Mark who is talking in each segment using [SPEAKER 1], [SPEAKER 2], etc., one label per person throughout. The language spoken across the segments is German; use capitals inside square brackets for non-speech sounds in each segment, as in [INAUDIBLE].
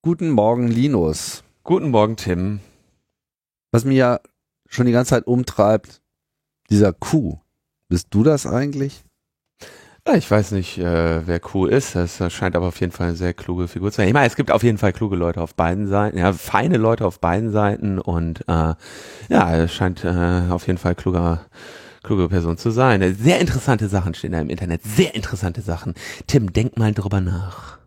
[SPEAKER 1] Guten Morgen, Linus.
[SPEAKER 2] Guten Morgen, Tim.
[SPEAKER 1] Was mich ja schon die ganze Zeit umtreibt, dieser Kuh. Bist du das eigentlich?
[SPEAKER 2] Ja, ich weiß nicht, äh, wer Kuh ist. Das scheint aber auf jeden Fall eine sehr kluge Figur zu sein. Ich meine, es gibt auf jeden Fall kluge Leute auf beiden Seiten, ja, feine Leute auf beiden Seiten und äh, ja, es scheint äh, auf jeden Fall kluger kluge Person zu sein. Sehr interessante Sachen stehen da im Internet. Sehr interessante Sachen. Tim, denk mal drüber nach.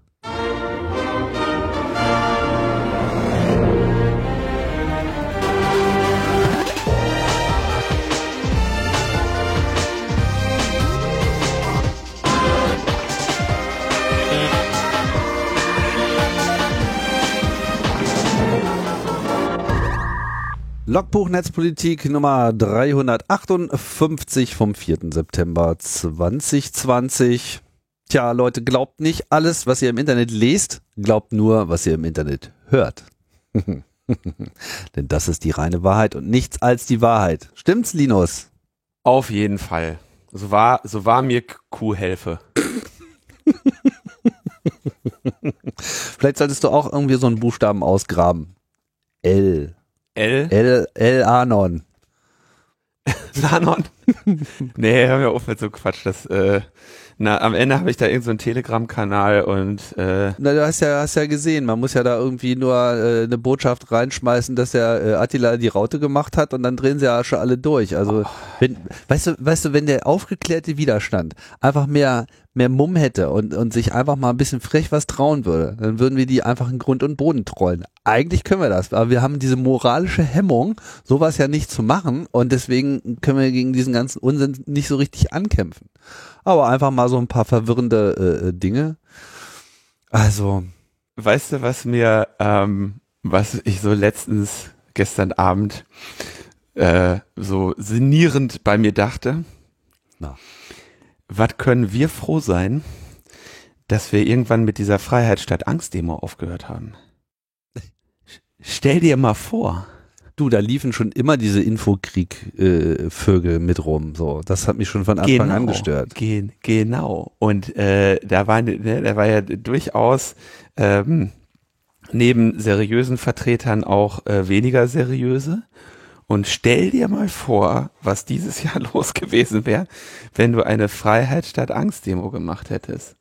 [SPEAKER 1] Logbuch Netzpolitik Nummer 358 vom 4. September 2020. Tja, Leute, glaubt nicht alles, was ihr im Internet lest, glaubt nur, was ihr im Internet hört. [LAUGHS] Denn das ist die reine Wahrheit und nichts als die Wahrheit. Stimmt's, Linus?
[SPEAKER 2] Auf jeden Fall. So war, so war mir Kuhhelfe. [LAUGHS]
[SPEAKER 1] Vielleicht solltest du auch irgendwie so einen Buchstaben ausgraben. L.
[SPEAKER 2] L?
[SPEAKER 1] L, L Anon. [LAUGHS]
[SPEAKER 2] Lanon? [LAUGHS] nee, hör mir auf mit so Quatsch. Das, äh, na, am Ende habe ich da irgendeinen so Telegram-Kanal und äh
[SPEAKER 1] Na, du hast ja, hast ja gesehen, man muss ja da irgendwie nur äh, eine Botschaft reinschmeißen, dass der äh, Attila die Raute gemacht hat und dann drehen sie ja schon alle durch. Also, wenn, weißt du, weißt du, wenn der aufgeklärte Widerstand einfach mehr, mehr Mumm hätte und, und sich einfach mal ein bisschen frech was trauen würde, dann würden wir die einfach in Grund und Boden trollen. Eigentlich können wir das, aber wir haben diese moralische Hemmung, sowas ja nicht zu machen und deswegen können wir gegen diesen ganzen Unsinn nicht so richtig ankämpfen aber einfach mal so ein paar verwirrende äh, äh, Dinge. Also.
[SPEAKER 2] Weißt du, was mir, ähm, was ich so letztens, gestern Abend, äh, so sinnierend bei mir dachte?
[SPEAKER 1] Na.
[SPEAKER 2] Was können wir froh sein, dass wir irgendwann mit dieser Freiheit statt Angst-Demo aufgehört haben? [LAUGHS] Stell dir mal vor.
[SPEAKER 1] Du, da liefen schon immer diese Infokrieg-Vögel äh, mit rum. So, das hat mich schon von Anfang
[SPEAKER 2] genau,
[SPEAKER 1] an gestört.
[SPEAKER 2] Gen, genau. Und äh, da war, ne, da war ja durchaus ähm, neben seriösen Vertretern auch äh, weniger seriöse. Und stell dir mal vor, was dieses [LAUGHS] Jahr los gewesen wäre, wenn du eine Freiheit statt Angst-Demo gemacht hättest.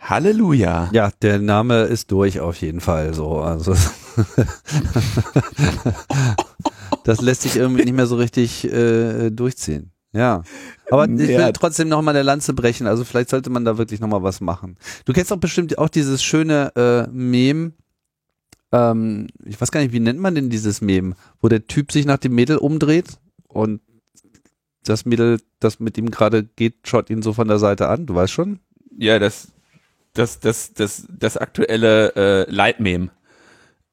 [SPEAKER 2] Halleluja.
[SPEAKER 1] Ja, der Name ist durch auf jeden Fall so. Also [LAUGHS] das lässt sich irgendwie nicht mehr so richtig äh, durchziehen. Ja. Aber ich will trotzdem noch mal eine Lanze brechen. Also vielleicht sollte man da wirklich noch mal was machen. Du kennst doch bestimmt auch dieses schöne äh, Mem. Ähm, ich weiß gar nicht, wie nennt man denn dieses Mem, wo der Typ sich nach dem Mädel umdreht und das Mädel, das mit ihm gerade geht, schaut ihn so von der Seite an. Du weißt schon?
[SPEAKER 2] Ja, das das, das, das, das aktuelle äh, Leitmem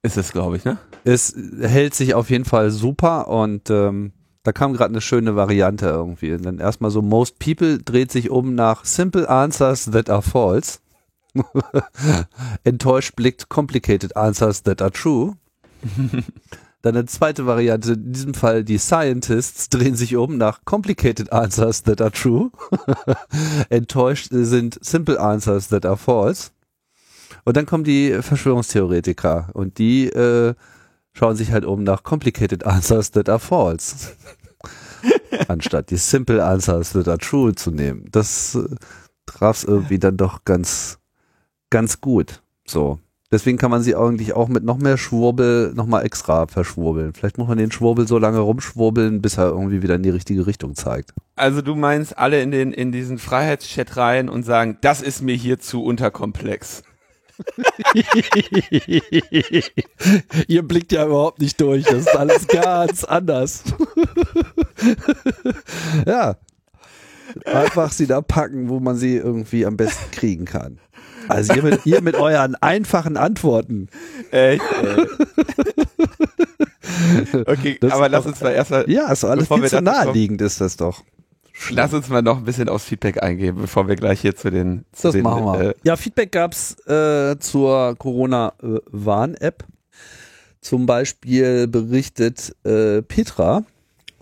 [SPEAKER 2] ist es, glaube ich, ne?
[SPEAKER 1] Es hält sich auf jeden Fall super und ähm, da kam gerade eine schöne Variante irgendwie. Und dann erstmal so, most people dreht sich um nach simple answers that are false. [LAUGHS] Enttäuscht blickt complicated answers that are true. [LAUGHS] Dann eine zweite Variante, in diesem Fall die Scientists drehen sich um nach Complicated Answers that are true. [LAUGHS] Enttäuscht sind Simple Answers that are false. Und dann kommen die Verschwörungstheoretiker und die äh, schauen sich halt um nach Complicated Answers that are false. [LAUGHS] Anstatt die Simple Answers that are true zu nehmen. Das äh, traf irgendwie dann doch ganz, ganz gut. So. Deswegen kann man sie eigentlich auch mit noch mehr Schwurbel nochmal extra verschwurbeln. Vielleicht muss man den Schwurbel so lange rumschwurbeln, bis er irgendwie wieder in die richtige Richtung zeigt.
[SPEAKER 2] Also du meinst alle in den in diesen Freiheitschat rein und sagen, das ist mir hier zu unterkomplex. [LAUGHS]
[SPEAKER 1] Ihr blickt ja überhaupt nicht durch. Das ist alles ganz anders. [LAUGHS] ja. Einfach sie da packen, wo man sie irgendwie am besten kriegen kann. Also ihr mit, ihr mit euren einfachen Antworten. Echt, ey. [LAUGHS]
[SPEAKER 2] okay, das aber lass uns mal erstmal.
[SPEAKER 1] Ja, ist alles viel zu naheliegend ist das doch.
[SPEAKER 2] Lass uns mal noch ein bisschen aufs Feedback eingehen, bevor wir gleich hier zu den. Zu
[SPEAKER 1] das
[SPEAKER 2] den,
[SPEAKER 1] machen wir. Äh, ja, Feedback gab's äh, zur Corona-Warn-App. Zum Beispiel berichtet äh, Petra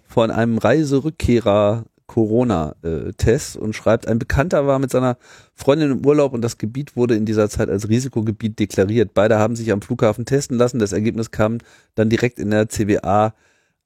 [SPEAKER 1] von einem Reiserückkehrer Corona-Test und schreibt, ein Bekannter war mit seiner Freundin im Urlaub und das Gebiet wurde in dieser Zeit als Risikogebiet deklariert. Beide haben sich am Flughafen testen lassen. Das Ergebnis kam dann direkt in der CWA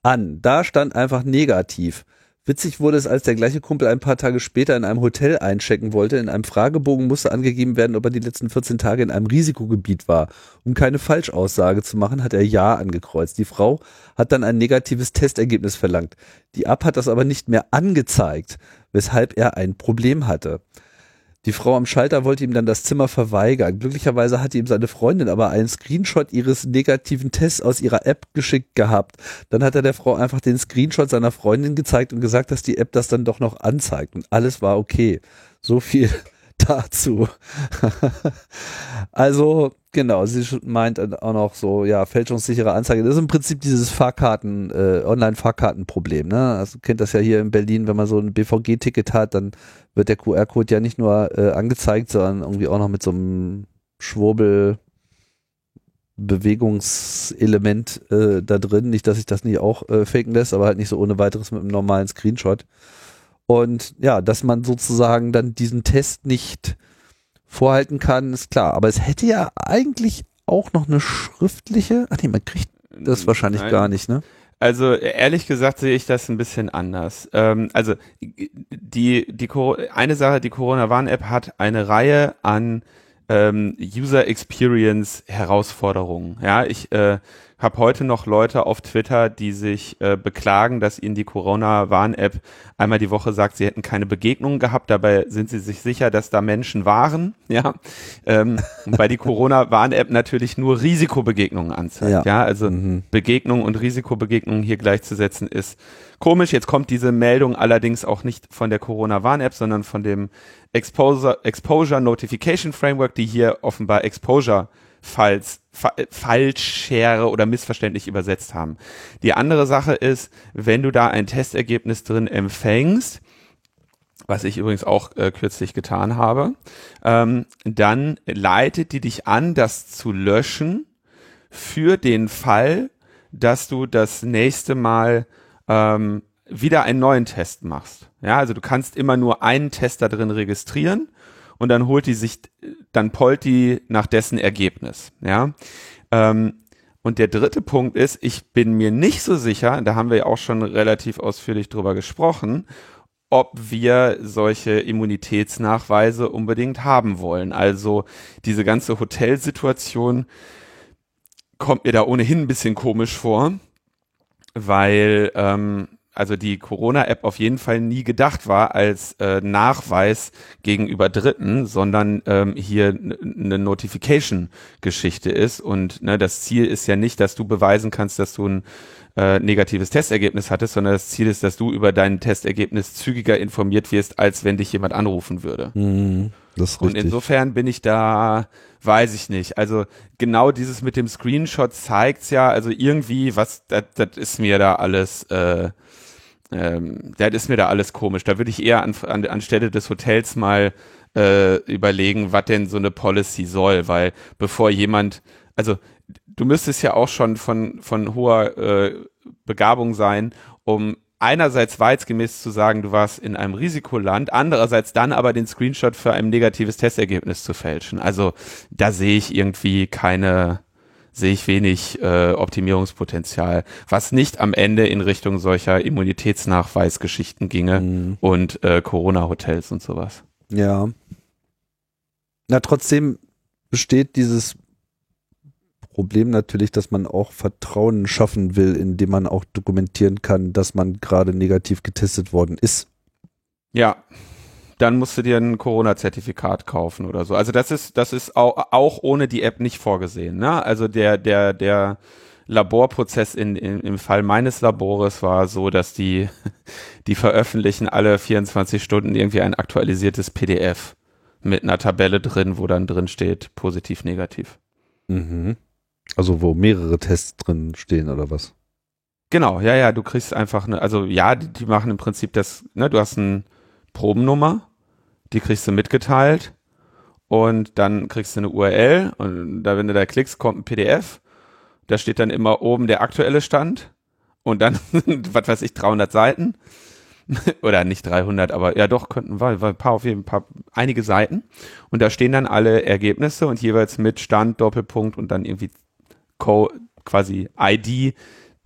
[SPEAKER 1] an. Da stand einfach negativ. Witzig wurde es, als der gleiche Kumpel ein paar Tage später in einem Hotel einchecken wollte. In einem Fragebogen musste angegeben werden, ob er die letzten 14 Tage in einem Risikogebiet war. Um keine Falschaussage zu machen, hat er Ja angekreuzt. Die Frau hat dann ein negatives Testergebnis verlangt. Die App hat das aber nicht mehr angezeigt, weshalb er ein Problem hatte. Die Frau am Schalter wollte ihm dann das Zimmer verweigern. Glücklicherweise hatte ihm seine Freundin aber einen Screenshot ihres negativen Tests aus ihrer App geschickt gehabt. Dann hat er der Frau einfach den Screenshot seiner Freundin gezeigt und gesagt, dass die App das dann doch noch anzeigt. Und alles war okay. So viel dazu. also, genau, sie meint auch noch so, ja, fälschungssichere Anzeige. Das ist im Prinzip dieses Fahrkarten, äh, Online-Fahrkartenproblem, ne? Also kennt das ja hier in Berlin, wenn man so ein BVG-Ticket hat, dann wird der QR-Code ja nicht nur äh, angezeigt, sondern irgendwie auch noch mit so einem Schwurbel Bewegungselement äh, da drin. Nicht, dass sich das nicht auch äh, faken lässt, aber halt nicht so ohne weiteres mit einem normalen Screenshot. Und ja, dass man sozusagen dann diesen Test nicht vorhalten kann, ist klar. Aber es hätte ja eigentlich auch noch eine schriftliche. Ach nee, man kriegt das wahrscheinlich Nein. gar nicht, ne?
[SPEAKER 2] Also ehrlich gesagt sehe ich das ein bisschen anders. Ähm, also die, die eine Sache, die Corona-Warn-App hat eine Reihe an ähm, User Experience Herausforderungen. Ja, ich äh, habe heute noch Leute auf Twitter, die sich äh, beklagen, dass ihnen die Corona-Warn-App einmal die Woche sagt, sie hätten keine Begegnungen gehabt. Dabei sind sie sich sicher, dass da Menschen waren. [LAUGHS] Ja, ähm, weil die Corona-Warn-App natürlich nur Risikobegegnungen anzeigt. Ja, ja also mhm. Begegnungen und Risikobegegnungen hier gleichzusetzen ist komisch. Jetzt kommt diese Meldung allerdings auch nicht von der Corona-Warn-App, sondern von dem Exposure, Exposure Notification Framework, die hier offenbar Exposure falls, fa falschere oder missverständlich übersetzt haben. Die andere Sache ist, wenn du da ein Testergebnis drin empfängst, was ich übrigens auch äh, kürzlich getan habe, ähm, dann leitet die dich an, das zu löschen für den Fall, dass du das nächste Mal ähm, wieder einen neuen Test machst. Ja, also du kannst immer nur einen Test da drin registrieren und dann holt die sich, dann pollt die nach dessen Ergebnis. Ja. Ähm, und der dritte Punkt ist, ich bin mir nicht so sicher, da haben wir ja auch schon relativ ausführlich drüber gesprochen, ob wir solche Immunitätsnachweise unbedingt haben wollen. Also diese ganze Hotelsituation kommt mir da ohnehin ein bisschen komisch vor, weil ähm, also die Corona-App auf jeden Fall nie gedacht war als äh, Nachweis gegenüber Dritten, sondern ähm, hier eine Notification-Geschichte ist. Und ne, das Ziel ist ja nicht, dass du beweisen kannst, dass du ein äh, negatives Testergebnis hattest, sondern das Ziel ist, dass du über dein Testergebnis zügiger informiert wirst, als wenn dich jemand anrufen würde.
[SPEAKER 1] Mhm, das ist
[SPEAKER 2] Und insofern bin ich da, weiß ich nicht. Also genau dieses mit dem Screenshot zeigt's ja, also irgendwie, was, das ist mir da alles äh, ähm, das ist mir da alles komisch. Da würde ich eher an, an, anstelle des Hotels mal äh, überlegen, was denn so eine Policy soll, weil bevor jemand, also du müsstest ja auch schon von, von hoher äh, Begabung sein, um einerseits wahrheitsgemäß zu sagen, du warst in einem Risikoland, andererseits dann aber den Screenshot für ein negatives Testergebnis zu fälschen. Also da sehe ich irgendwie keine, sehe ich wenig äh, Optimierungspotenzial, was nicht am Ende in Richtung solcher Immunitätsnachweisgeschichten ginge mhm. und äh, Corona-Hotels und sowas.
[SPEAKER 1] Ja. Na, trotzdem besteht dieses Problem natürlich, dass man auch Vertrauen schaffen will, indem man auch dokumentieren kann, dass man gerade negativ getestet worden ist.
[SPEAKER 2] Ja, dann musst du dir ein Corona-Zertifikat kaufen oder so. Also das ist, das ist auch, auch ohne die App nicht vorgesehen. Ne? Also der, der, der Laborprozess in, in, im Fall meines Labores war so, dass die, [LAUGHS] die veröffentlichen alle 24 Stunden irgendwie ein aktualisiertes PDF mit einer Tabelle drin, wo dann drin steht, positiv, negativ.
[SPEAKER 1] Mhm. Also wo mehrere Tests drin stehen oder was?
[SPEAKER 2] Genau, ja, ja, du kriegst einfach eine, also ja, die, die machen im Prinzip das, ne, du hast eine Probennummer die kriegst du mitgeteilt und dann kriegst du eine URL und da, wenn du da klickst, kommt ein PDF. Da steht dann immer oben der aktuelle Stand und dann, [LAUGHS] was weiß ich, 300 Seiten. [LAUGHS] oder nicht 300, aber ja doch könnten wir, ein paar auf jeden Fall einige Seiten und da stehen dann alle Ergebnisse und jeweils mit Stand, Doppelpunkt und dann irgendwie Co quasi ID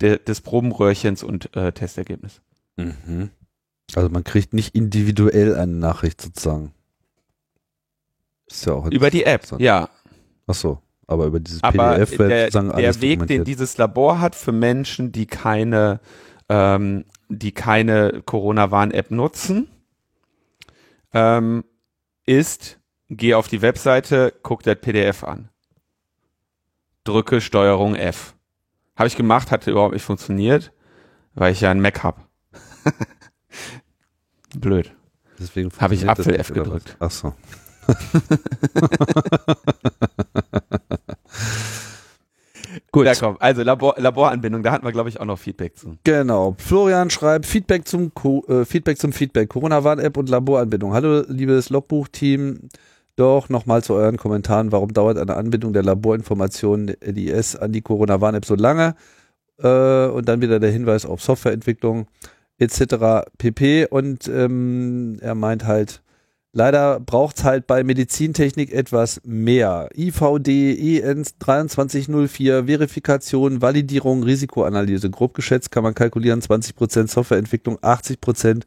[SPEAKER 2] de, des Probenröhrchens und äh, Testergebnis.
[SPEAKER 1] Mhm. Also man kriegt nicht individuell eine Nachricht sozusagen.
[SPEAKER 2] Ist ja auch über die App, ja.
[SPEAKER 1] Ach so, aber über dieses
[SPEAKER 2] aber PDF wird der, sozusagen der Weg, den dieses Labor hat für Menschen, die keine ähm, die keine Corona-Warn-App nutzen, ähm, ist, geh auf die Webseite, guck das PDF an. Drücke Steuerung F. Habe ich gemacht, hat überhaupt nicht funktioniert, weil ich ja einen Mac habe. [LAUGHS] Blöd.
[SPEAKER 1] Deswegen
[SPEAKER 2] habe ich Apfel F gedrückt.
[SPEAKER 1] Ach so. [LAUGHS]
[SPEAKER 2] Gut. Da komm, also Labor, Laboranbindung, da hatten wir, glaube ich, auch noch Feedback zu.
[SPEAKER 1] Genau. Florian schreibt Feedback zum Co äh, Feedback zum Feedback. Corona-Warn-App und Laboranbindung. Hallo, liebes Logbuch-Team. Doch nochmal zu euren Kommentaren. Warum dauert eine Anbindung der Laborinformationen LIS an die Corona-Warn-App so lange? Äh, und dann wieder der Hinweis auf Softwareentwicklung etc. pp. Und ähm, er meint halt, Leider braucht es halt bei Medizintechnik etwas mehr. IVD, EN 2304, Verifikation, Validierung, Risikoanalyse. Grob geschätzt kann man kalkulieren 20% Softwareentwicklung, 80%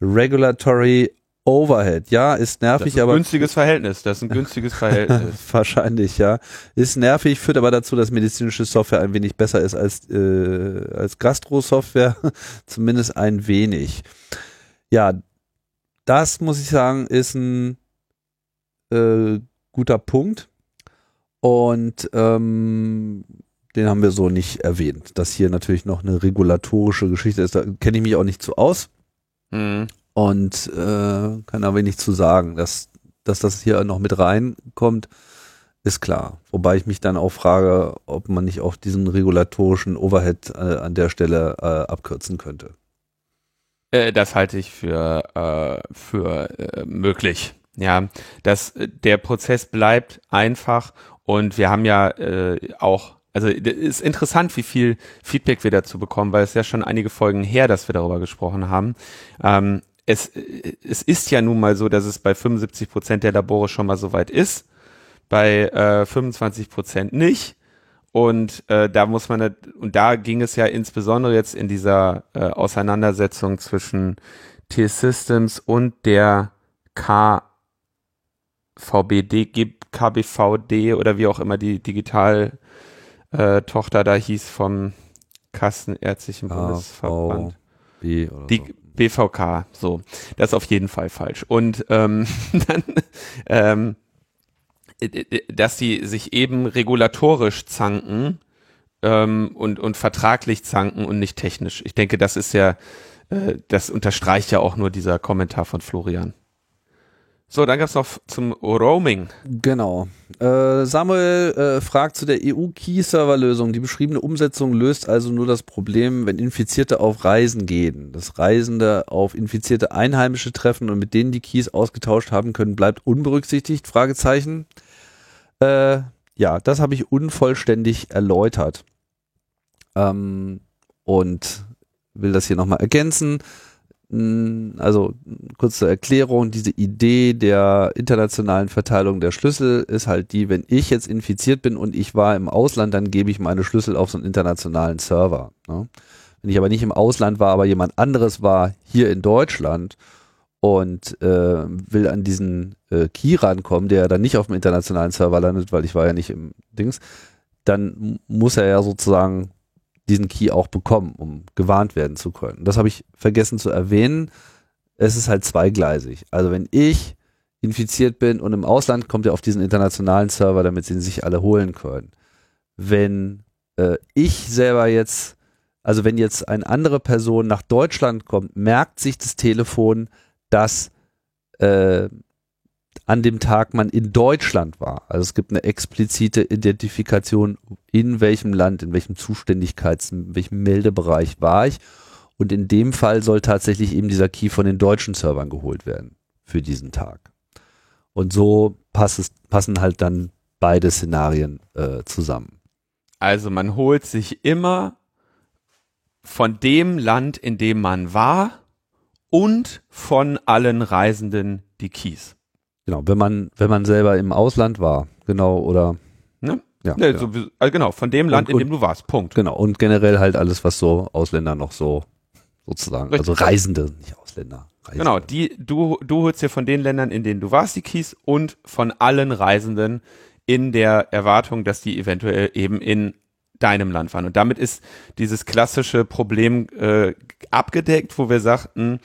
[SPEAKER 1] Regulatory Overhead. Ja, ist nervig, ist ein aber.
[SPEAKER 2] günstiges Verhältnis. Das ist ein günstiges Verhältnis. [LAUGHS]
[SPEAKER 1] Wahrscheinlich, ja. Ist nervig, führt aber dazu, dass medizinische Software ein wenig besser ist als, äh, als Gastro-Software. [LAUGHS] Zumindest ein wenig. Ja, das muss ich sagen, ist ein äh, guter Punkt. Und ähm, den haben wir so nicht erwähnt, dass hier natürlich noch eine regulatorische Geschichte ist. Da kenne ich mich auch nicht zu aus. Mhm. Und äh, kann aber wenig zu sagen. Dass, dass das hier noch mit reinkommt, ist klar. Wobei ich mich dann auch frage, ob man nicht auch diesen regulatorischen Overhead äh, an der Stelle äh, abkürzen könnte.
[SPEAKER 2] Äh, das halte ich für, äh, für äh, möglich. Ja, dass der Prozess bleibt einfach und wir haben ja auch, also ist interessant, wie viel Feedback wir dazu bekommen, weil es ja schon einige Folgen her, dass wir darüber gesprochen haben. Ähm, es, es ist ja nun mal so, dass es bei 75 Prozent der Labore schon mal so weit ist, bei äh, 25 Prozent nicht. Und äh, da muss man, und da ging es ja insbesondere jetzt in dieser äh, Auseinandersetzung zwischen T-Systems und der KVBD, KBVD oder wie auch immer die Digital äh, da hieß vom Kassenärztlichen Bundesverband.
[SPEAKER 1] die
[SPEAKER 2] so. BVK, so. Das ist auf jeden Fall falsch. Und ähm, [LAUGHS] dann ähm, äh, äh, dass sie sich eben regulatorisch zanken ähm, und, und vertraglich zanken und nicht technisch. Ich denke, das ist ja, äh, das unterstreicht ja auch nur dieser Kommentar von Florian. So, dann gab's noch zum Roaming.
[SPEAKER 1] Genau. Äh, Samuel äh, fragt zu der EU-Key-Server-Lösung. Die beschriebene Umsetzung löst also nur das Problem, wenn Infizierte auf Reisen gehen. Das Reisende auf infizierte Einheimische treffen und mit denen die Keys ausgetauscht haben können, bleibt unberücksichtigt? Fragezeichen. Äh, ja, das habe ich unvollständig erläutert. Ähm, und will das hier nochmal ergänzen. Also kurze Erklärung, diese Idee der internationalen Verteilung der Schlüssel ist halt die, wenn ich jetzt infiziert bin und ich war im Ausland, dann gebe ich meine Schlüssel auf so einen internationalen Server. Ne? Wenn ich aber nicht im Ausland war, aber jemand anderes war hier in Deutschland und äh, will an diesen äh, Key rankommen, der dann nicht auf dem internationalen Server landet, weil ich war ja nicht im Dings, dann muss er ja sozusagen diesen Key auch bekommen, um gewarnt werden zu können. Das habe ich vergessen zu erwähnen. Es ist halt zweigleisig. Also wenn ich infiziert bin und im Ausland kommt er auf diesen internationalen Server, damit sie ihn sich alle holen können. Wenn äh, ich selber jetzt, also wenn jetzt eine andere Person nach Deutschland kommt, merkt sich das Telefon, dass äh, an dem Tag man in Deutschland war. Also es gibt eine explizite Identifikation, in welchem Land, in welchem Zuständigkeits-, in welchem Meldebereich war ich. Und in dem Fall soll tatsächlich eben dieser Key von den deutschen Servern geholt werden für diesen Tag. Und so passt passen halt dann beide Szenarien äh, zusammen.
[SPEAKER 2] Also man holt sich immer von dem Land, in dem man war, und von allen Reisenden die Keys.
[SPEAKER 1] Genau, wenn man, wenn man selber im Ausland war, genau, oder
[SPEAKER 2] Ne?
[SPEAKER 1] ja,
[SPEAKER 2] Ne,
[SPEAKER 1] genau.
[SPEAKER 2] so, wie- also genau, von dem Land,
[SPEAKER 1] Und-
[SPEAKER 2] in dem du warst. Punkt.
[SPEAKER 1] genau. Und generell halt alles, was so Ausländer noch so sozusagen,
[SPEAKER 2] Richtig.
[SPEAKER 1] also Reisende, nicht Ausländer. Reisende.
[SPEAKER 2] Genau, die, du, du holst dir von den Ländern, in denen du warst, die Keys und von allen Reisenden in der Erwartung, dass die eventuell eben in deinem Land waren. Und damit ist dieses klassische Problem äh, abgedeckt, wo wir sagten,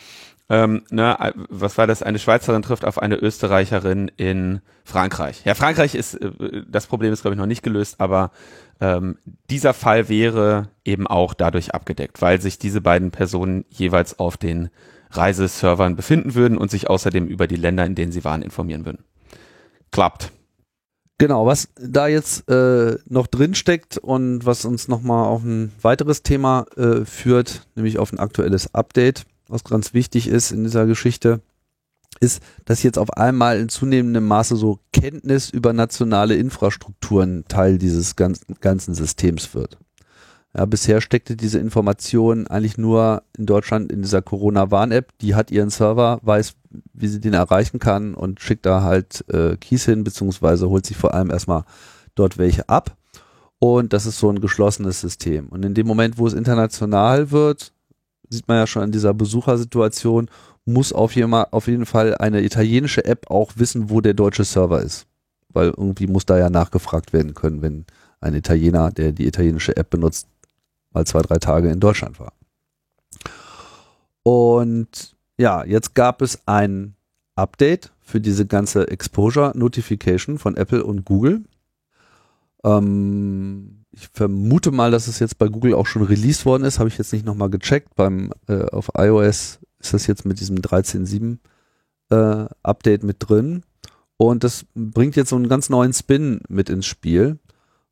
[SPEAKER 2] ähm, ne, äh, was war das? Eine Schweizerin trifft auf eine Österreicherin in Frankreich. Ja, Frankreich ist, äh, das Problem ist, glaube ich, noch nicht gelöst, aber ähm, dieser Fall wäre eben auch dadurch abgedeckt, weil sich diese beiden Personen jeweils auf den Reiseservern befinden würden und sich außerdem über die Länder, in denen sie waren, informieren würden. Klappt.
[SPEAKER 1] Genau, was da jetzt äh, noch drin steckt und was uns nochmal auf ein weiteres Thema äh, führt, nämlich auf ein aktuelles Update, was ganz wichtig ist in dieser Geschichte, ist, dass jetzt auf einmal in zunehmendem Maße so Kenntnis über nationale Infrastrukturen Teil dieses ganzen, Systems wird. Ja, bisher steckte diese Information eigentlich nur in Deutschland in dieser Corona-Warn-App. Die hat ihren Server, weiß, wie sie den erreichen kann und schickt da halt äh, Keys hin, beziehungsweise holt sich vor allem erstmal dort welche ab. Und das ist so ein geschlossenes System. Und in dem Moment, wo es international wird, sieht man ja schon an dieser Besuchersituation, muss auf jeden, Fall eine italienische App auch wissen, wo der deutsche Server ist. Weil irgendwie muss da ja nachgefragt werden können, wenn ein Italiener, der die italienische App benutzt, mal zwei, drei Tage in Deutschland war. Und ja, jetzt gab es ein Update für diese ganze Exposure Notification von Apple und Google. Ähm, ich vermute mal, dass es jetzt bei Google auch schon released worden ist, habe ich jetzt nicht nochmal gecheckt. Beim äh, auf iOS ist das jetzt mit diesem 13.7 äh, Update mit drin. Und das bringt jetzt so einen ganz neuen Spin mit ins Spiel.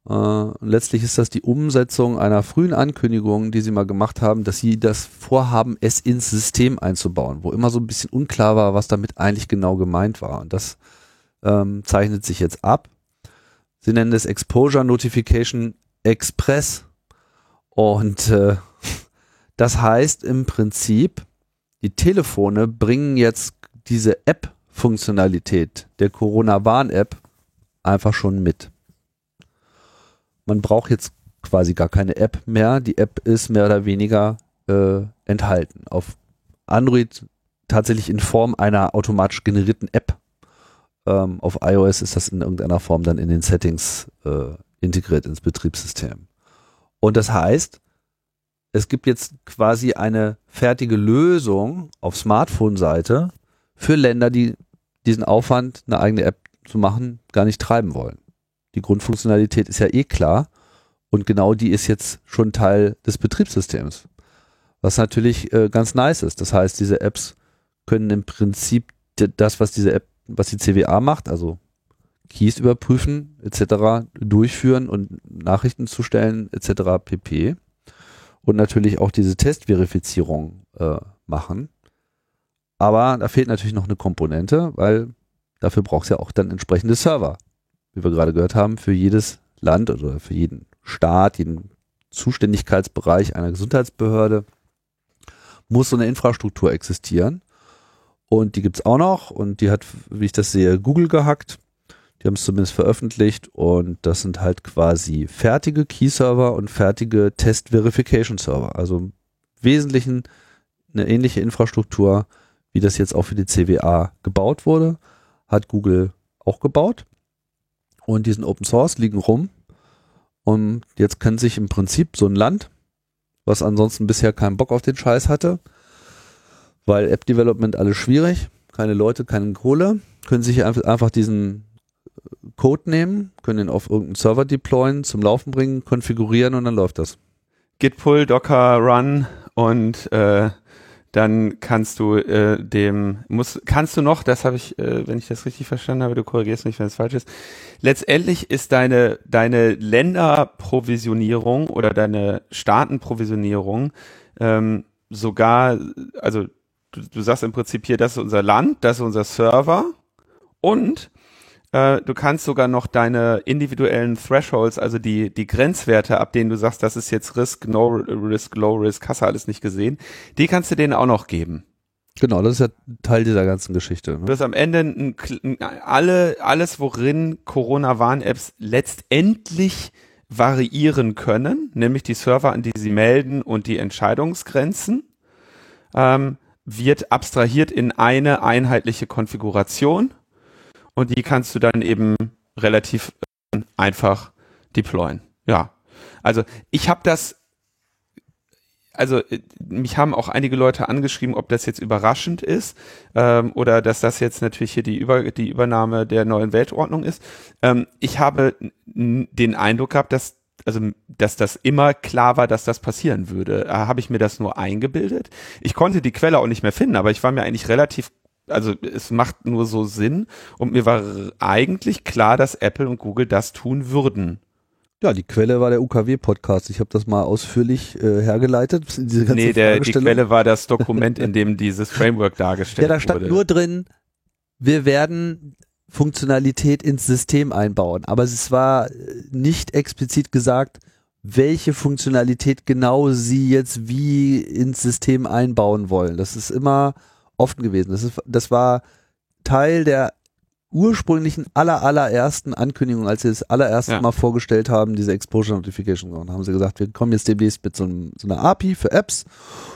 [SPEAKER 1] Äh, letztlich ist das die Umsetzung einer frühen Ankündigung, die sie mal gemacht haben, dass sie das vorhaben, es ins System einzubauen, wo immer so ein bisschen unklar war, was damit eigentlich genau gemeint war. Und das ähm, zeichnet sich jetzt ab. Sie nennen es Exposure Notification Express. Und äh, das heißt im Prinzip, die Telefone bringen jetzt diese App-Funktionalität der Corona-Warn-App einfach schon mit. Man braucht jetzt quasi gar keine App mehr. Die App ist mehr oder weniger äh, enthalten. Auf Android tatsächlich in Form einer automatisch generierten App. Ähm, auf iOS ist das in irgendeiner Form dann in den Settings äh, integriert ins Betriebssystem. Und das heißt, es gibt jetzt quasi eine fertige Lösung auf Smartphone-Seite für Länder, die diesen Aufwand, eine eigene App zu machen, gar nicht treiben wollen. Die Grundfunktionalität ist ja eh klar und genau die ist jetzt schon Teil des Betriebssystems. Was natürlich äh, ganz nice ist. Das heißt, diese Apps können im Prinzip das, was diese App, was die CWA macht, also Keys überprüfen etc., durchführen und Nachrichten zustellen etc. pp. Und natürlich auch diese Testverifizierung äh, machen. Aber da fehlt natürlich noch eine Komponente, weil dafür braucht es ja auch dann entsprechende Server, wie wir gerade gehört haben, für jedes Land oder für jeden Staat, jeden Zuständigkeitsbereich einer Gesundheitsbehörde muss so eine Infrastruktur existieren. Und die gibt's auch noch und die hat, wie ich das sehe, Google gehackt. Die haben es zumindest veröffentlicht und das sind halt quasi fertige Key-Server und fertige Test-Verification-Server. Also im Wesentlichen eine ähnliche Infrastruktur, wie das jetzt auch für die CWA gebaut wurde, hat Google auch gebaut. Und die sind Open Source, liegen rum. Und jetzt kann sich im Prinzip so ein Land, was ansonsten bisher keinen Bock auf den Scheiß hatte, weil App Development alles schwierig, keine Leute, keine Kohle, können sich einfach diesen Code nehmen, können ihn auf irgendeinen Server deployen, zum Laufen bringen, konfigurieren und dann läuft das.
[SPEAKER 2] Git pull, Docker run und äh, dann kannst du äh, dem muss kannst du noch, das habe ich, äh, wenn ich das richtig verstanden habe, du korrigierst mich, wenn es falsch ist. Letztendlich ist deine deine Länderprovisionierung oder deine Staatenprovisionierung ähm, sogar, also du, du sagst im Prinzip hier, das ist unser Land, das ist unser Server und äh, du kannst sogar noch deine individuellen Thresholds, also die, die Grenzwerte, ab denen du sagst, das ist jetzt Risk, No Risk, Low Risk, hast du alles nicht gesehen, die kannst du denen auch noch geben.
[SPEAKER 1] Genau, das ist ja Teil dieser ganzen Geschichte.
[SPEAKER 2] Du
[SPEAKER 1] Ne?
[SPEAKER 2] wirst am Ende ein, ein, alle, alles, worin Corona-Warn-Apps letztendlich variieren können, nämlich die Server, an die sie melden und die Entscheidungsgrenzen, ähm, wird abstrahiert in eine einheitliche Konfiguration und die kannst du dann eben relativ äh, einfach deployen. Ja, also ich habe das, also äh, mich haben auch einige Leute angeschrieben, ob das jetzt überraschend ist ähm, oder dass das jetzt natürlich hier die, Über die Übernahme der neuen Weltordnung ist. Ähm, ich habe den Eindruck gehabt, dass also dass das immer klar war, dass das passieren würde. Äh, Habe ich mir das nur eingebildet? Ich konnte die Quelle auch nicht mehr finden, aber ich war mir eigentlich relativ also es macht nur so Sinn und mir war eigentlich klar, dass Apple und Google das tun würden.
[SPEAKER 1] Ja, die Quelle war der UKW-Podcast. Ich habe das mal ausführlich äh, hergeleitet. Diese ganze
[SPEAKER 2] Nee, der, die. Quelle war das Dokument, in dem dieses Framework dargestellt
[SPEAKER 1] Ja, da stand
[SPEAKER 2] wurde.
[SPEAKER 1] nur drin, wir werden Funktionalität ins System einbauen. Aber es war äh, nicht explizit gesagt, welche Funktionalität genau sie jetzt wie ins System einbauen wollen. Das ist immer offen gewesen. Das, ist, das war Teil der ursprünglichen aller allerersten Ankündigung, als sie das allererste
[SPEAKER 2] Ja.
[SPEAKER 1] Mal vorgestellt haben, diese Exposure Notification. Und haben sie gesagt, wir kommen jetzt demnächst mit so, einem, so einer API für Apps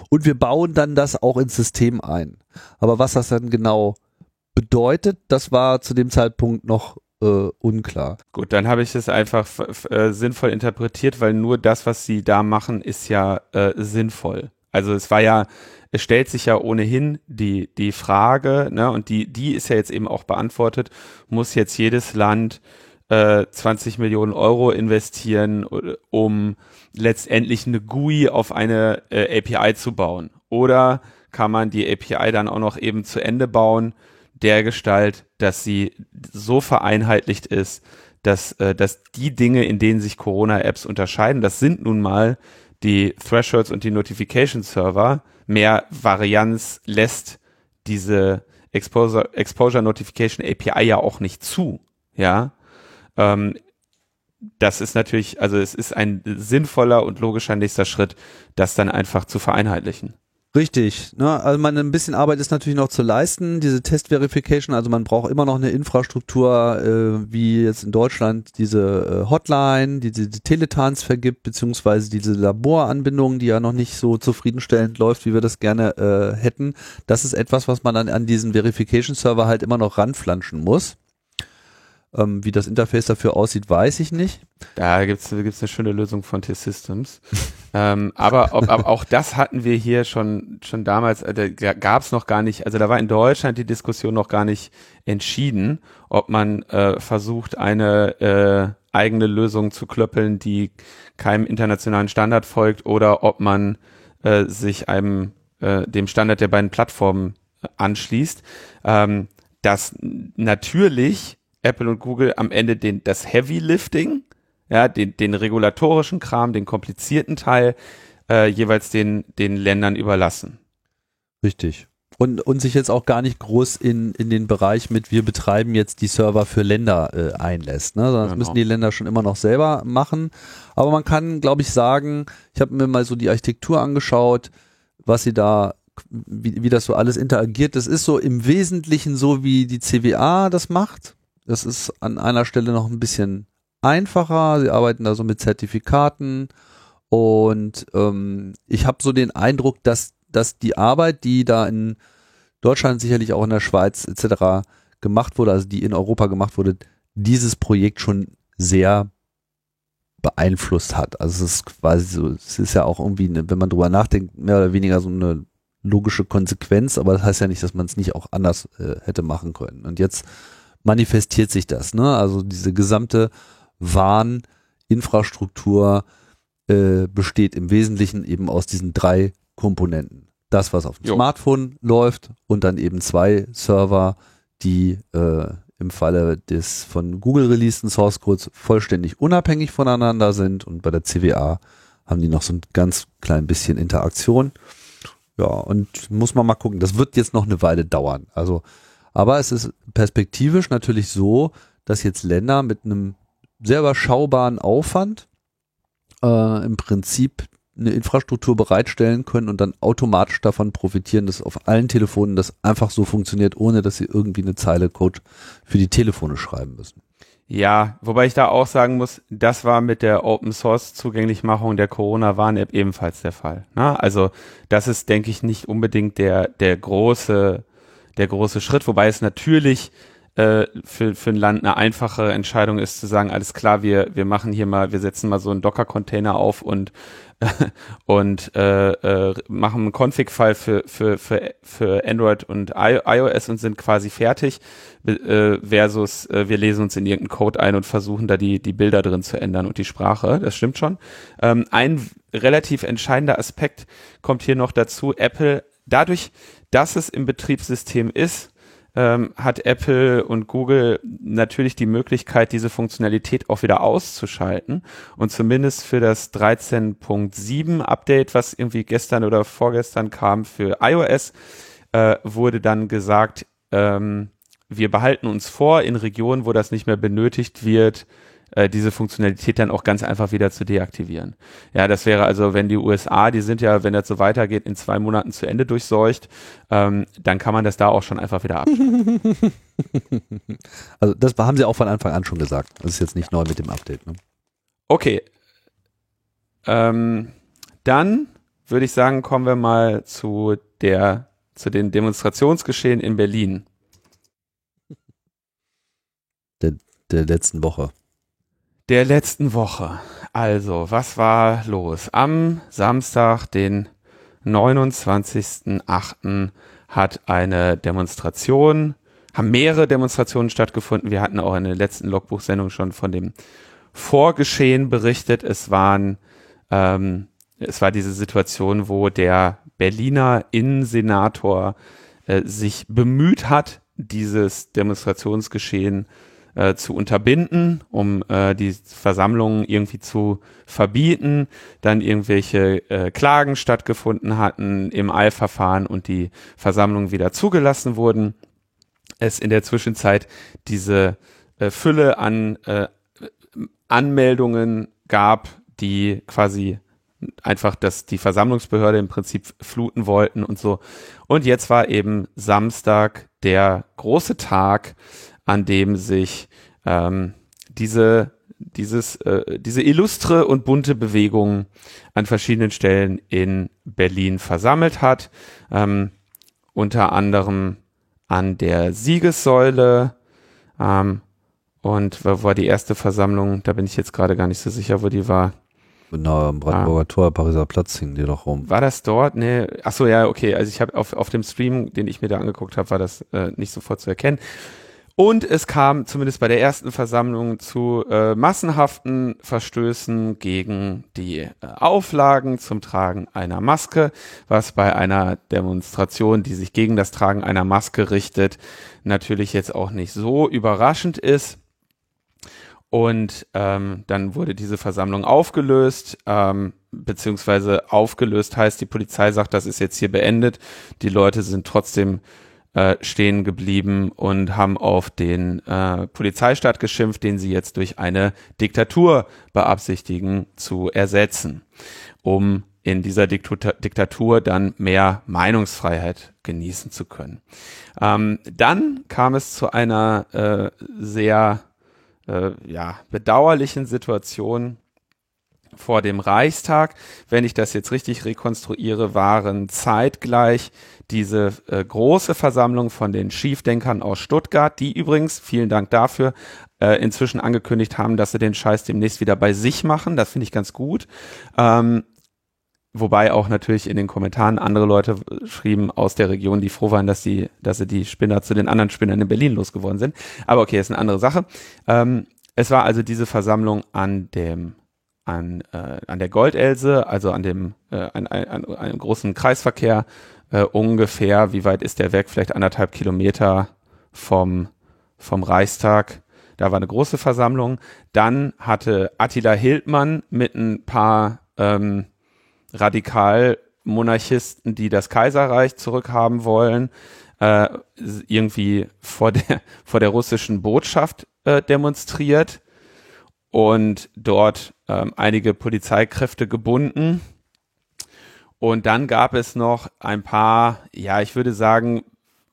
[SPEAKER 1] und wir bauen dann das auch ins System ein. Aber was das dann genau bedeutet, das war zu dem Zeitpunkt noch äh, unklar.
[SPEAKER 2] Gut, dann habe ich es einfach äh, sinnvoll interpretiert, weil nur das, was sie da machen, ist ja äh, sinnvoll. Also es war ja, es stellt sich ja ohnehin die, die Frage, ne, und die, die ist ja jetzt eben auch beantwortet, muss jetzt jedes Land äh, 20 Millionen Euro investieren, äh, um letztendlich eine GUI auf eine äh, API zu bauen? Oder kann man die API dann auch noch eben zu Ende bauen, der Gestalt, dass sie so vereinheitlicht ist, dass, äh, dass die Dinge, in denen sich Corona-Apps unterscheiden, das sind nun mal die Thresholds und die Notification-Server, mehr Varianz lässt diese Exposure, Exposure Notification API ja auch nicht zu, ja. Ähm, das ist natürlich, also es ist ein sinnvoller und logischer nächster Schritt, das dann einfach zu vereinheitlichen.
[SPEAKER 1] Richtig. Ne? Also man ein bisschen Arbeit ist natürlich noch zu leisten. Diese Test-Verification, also man braucht immer noch eine Infrastruktur, äh, wie jetzt in Deutschland diese äh, Hotline, die diese Teletans vergibt, beziehungsweise diese Laboranbindung, die ja noch nicht so zufriedenstellend läuft, wie wir das gerne äh, hätten. Das ist etwas, was man dann an diesen Verification-Server halt immer noch ranflanschen muss. Ähm, wie das Interface dafür aussieht, weiß ich nicht.
[SPEAKER 2] Da gibt's gibt's eine schöne Lösung von T-Systems. [LAUGHS] ähm, aber, aber auch das hatten wir hier schon, schon damals, äh, da gab's noch gar nicht, also da war in Deutschland die Diskussion noch gar nicht entschieden, ob man äh, versucht, eine äh, eigene Lösung zu klöppeln, die keinem internationalen Standard folgt, oder ob man äh, sich einem äh, dem Standard der beiden Plattformen äh, anschließt. Ähm, dass natürlich Apple und Google am Ende den, das Heavy Lifting, ja, den, den regulatorischen Kram, den komplizierten Teil äh, jeweils den, den Ländern überlassen.
[SPEAKER 1] Richtig. Und, und sich jetzt auch gar nicht groß in, in den Bereich mit, wir betreiben jetzt die Server für Länder äh, einlässt. Ne? Sondern das
[SPEAKER 2] Genau.
[SPEAKER 1] müssen die Länder schon immer noch selber machen. Aber man kann, glaube ich, sagen, ich habe mir mal so die Architektur angeschaut, was sie da, wie, wie das so alles interagiert. Das ist so im Wesentlichen so, wie die CWA das macht. Das ist an einer Stelle noch ein bisschen einfacher. Sie arbeiten da so mit Zertifikaten. Und ähm, ich habe so den Eindruck, dass, dass die Arbeit, die da in Deutschland, sicherlich auch in der Schweiz etc. gemacht wurde, also die in Europa gemacht wurde, dieses Projekt schon sehr beeinflusst hat. Also es ist quasi so, es ist ja auch irgendwie, wenn man drüber nachdenkt, mehr oder weniger so eine logische Konsequenz, aber das heißt ja nicht, dass man es nicht auch anders äh, hätte machen können. Und jetzt manifestiert sich das, ne? Also diese gesamte Warninfrastruktur äh, besteht im Wesentlichen eben aus diesen drei Komponenten. Das, was auf dem
[SPEAKER 2] Jo.
[SPEAKER 1] Smartphone läuft und dann eben zwei Server, die äh, im Falle des von Google releaseden Source Codes vollständig unabhängig voneinander sind und bei der CWA haben die noch so ein ganz klein bisschen Interaktion. Ja, und muss man mal gucken. Das wird jetzt noch eine Weile dauern. Also, aber es ist perspektivisch natürlich so, dass jetzt Länder mit einem sehr überschaubaren Aufwand äh, im Prinzip eine Infrastruktur bereitstellen können und dann automatisch davon profitieren, dass auf allen Telefonen das einfach so funktioniert, ohne dass sie irgendwie eine Zeile Code für die Telefone schreiben müssen.
[SPEAKER 2] Ja, wobei ich da auch sagen muss, das war mit der Open Source Zugänglichmachung der Corona Warn-App ebenfalls der Fall. Na, ne? also das ist, denke ich, nicht unbedingt der der große der große Schritt, wobei es natürlich äh, für, für ein Land eine einfache Entscheidung ist zu sagen, alles klar, wir, wir machen hier mal, wir setzen mal so einen Docker-Container auf und [LAUGHS] und äh, äh, machen einen Config-File für, für, für, für Android und I iOS und sind quasi fertig, äh, versus äh, wir lesen uns in irgendeinen Code ein und versuchen da die, die Bilder drin zu ändern und die Sprache. Das stimmt schon. Ähm, ein relativ entscheidender Aspekt kommt hier noch dazu. Apple, dadurch, dass es im Betriebssystem ist, ähm, hat Apple und Google natürlich die Möglichkeit, diese Funktionalität auch wieder auszuschalten. Und zumindest für das 13.7 Update, was irgendwie gestern oder vorgestern kam für iOS, äh, wurde dann gesagt, ähm, wir behalten uns vor, in Regionen, wo das nicht mehr benötigt wird, äh, diese Funktionalität dann auch ganz einfach wieder zu deaktivieren. Ja, das wäre also, wenn die USA, die sind ja, wenn das so weitergeht, in zwei Monaten zu Ende durchseucht, ähm, dann kann man das da auch schon einfach wieder abschalten. [LAUGHS]
[SPEAKER 1] also das haben sie auch von Anfang an schon gesagt. Das ist jetzt nicht neu mit dem Update. Ne?
[SPEAKER 2] Okay. Ähm, dann würde ich sagen, kommen wir mal zu der, zu den Demonstrationsgeschehen in Berlin.
[SPEAKER 1] Der, der letzten Woche
[SPEAKER 2] der letzten Woche. Also, was war los? Am Samstag, den 29.08. hat eine Demonstration, haben mehrere Demonstrationen stattgefunden. Wir hatten auch in der letzten Logbuchsendung schon von dem Vorgeschehen berichtet. Es waren, ähm, es war diese Situation, wo der Berliner Innensenator äh, sich bemüht hat, dieses Demonstrationsgeschehen äh, zu unterbinden, um äh, die Versammlungen irgendwie zu verbieten, dann irgendwelche äh, Klagen stattgefunden hatten im Eilverfahren und die Versammlungen wieder zugelassen wurden. Es in der Zwischenzeit diese äh, Fülle an äh, Anmeldungen gab, die quasi einfach, dass die Versammlungsbehörde im Prinzip fluten wollten und so. Und jetzt war eben Samstag der große Tag, an dem sich ähm, diese dieses äh, diese illustre und bunte Bewegung an verschiedenen Stellen in Berlin versammelt hat, ähm, unter anderem an der Siegessäule ähm, und wo war die erste Versammlung? Da bin ich jetzt gerade gar nicht so sicher, wo die war.
[SPEAKER 1] Genau, am Brandenburger ah. Tor, Pariser Platz hingen die doch rum.
[SPEAKER 2] War das dort? Nee. Ach so, ja, okay. Also ich habe auf, auf dem Stream, den ich mir da angeguckt habe, war das äh, nicht sofort zu erkennen. Und es kam zumindest bei der ersten Versammlung zu äh, massenhaften Verstößen gegen die äh, Auflagen zum Tragen einer Maske, was bei einer Demonstration, die sich gegen das Tragen einer Maske richtet, natürlich jetzt auch nicht so überraschend ist. Und ähm, dann wurde diese Versammlung aufgelöst, ähm, beziehungsweise aufgelöst heißt, die Polizei sagt, das ist jetzt hier beendet. Die Leute sind trotzdem äh, stehen geblieben und haben auf den äh, Polizeistaat geschimpft, den sie jetzt durch eine Diktatur beabsichtigen zu ersetzen, um in dieser Diktatur, Diktatur dann mehr Meinungsfreiheit genießen zu können. Ähm, dann kam es zu einer äh, sehr äh, ja, bedauerlichen Situation vor dem Reichstag. Wenn ich das jetzt richtig rekonstruiere, waren zeitgleich diese äh, große Versammlung von den Schiefdenkern aus Stuttgart, die übrigens, vielen Dank dafür, äh, inzwischen angekündigt haben, dass sie den Scheiß demnächst wieder bei sich machen. Das finde ich ganz gut. Ähm, wobei auch natürlich in den Kommentaren andere Leute schrieben aus der Region, die froh waren, dass sie, dass sie die Spinner zu den anderen Spinnern in Berlin losgeworden sind. Aber okay, ist eine andere Sache. Ähm, es war also diese Versammlung an dem an, äh, an der Goldelse, also an dem äh, an, an, an einem großen Kreisverkehr äh, ungefähr, wie weit ist der weg? Vielleicht anderthalb Kilometer vom, vom Reichstag. Da war eine große Versammlung. Dann hatte Attila Hildmann mit ein paar ähm, Radikalmonarchisten, die das Kaiserreich zurückhaben wollen, äh, irgendwie vor der, vor der russischen Botschaft äh, demonstriert und dort ähm, einige Polizeikräfte gebunden. Und dann gab es noch ein paar, ja, ich würde sagen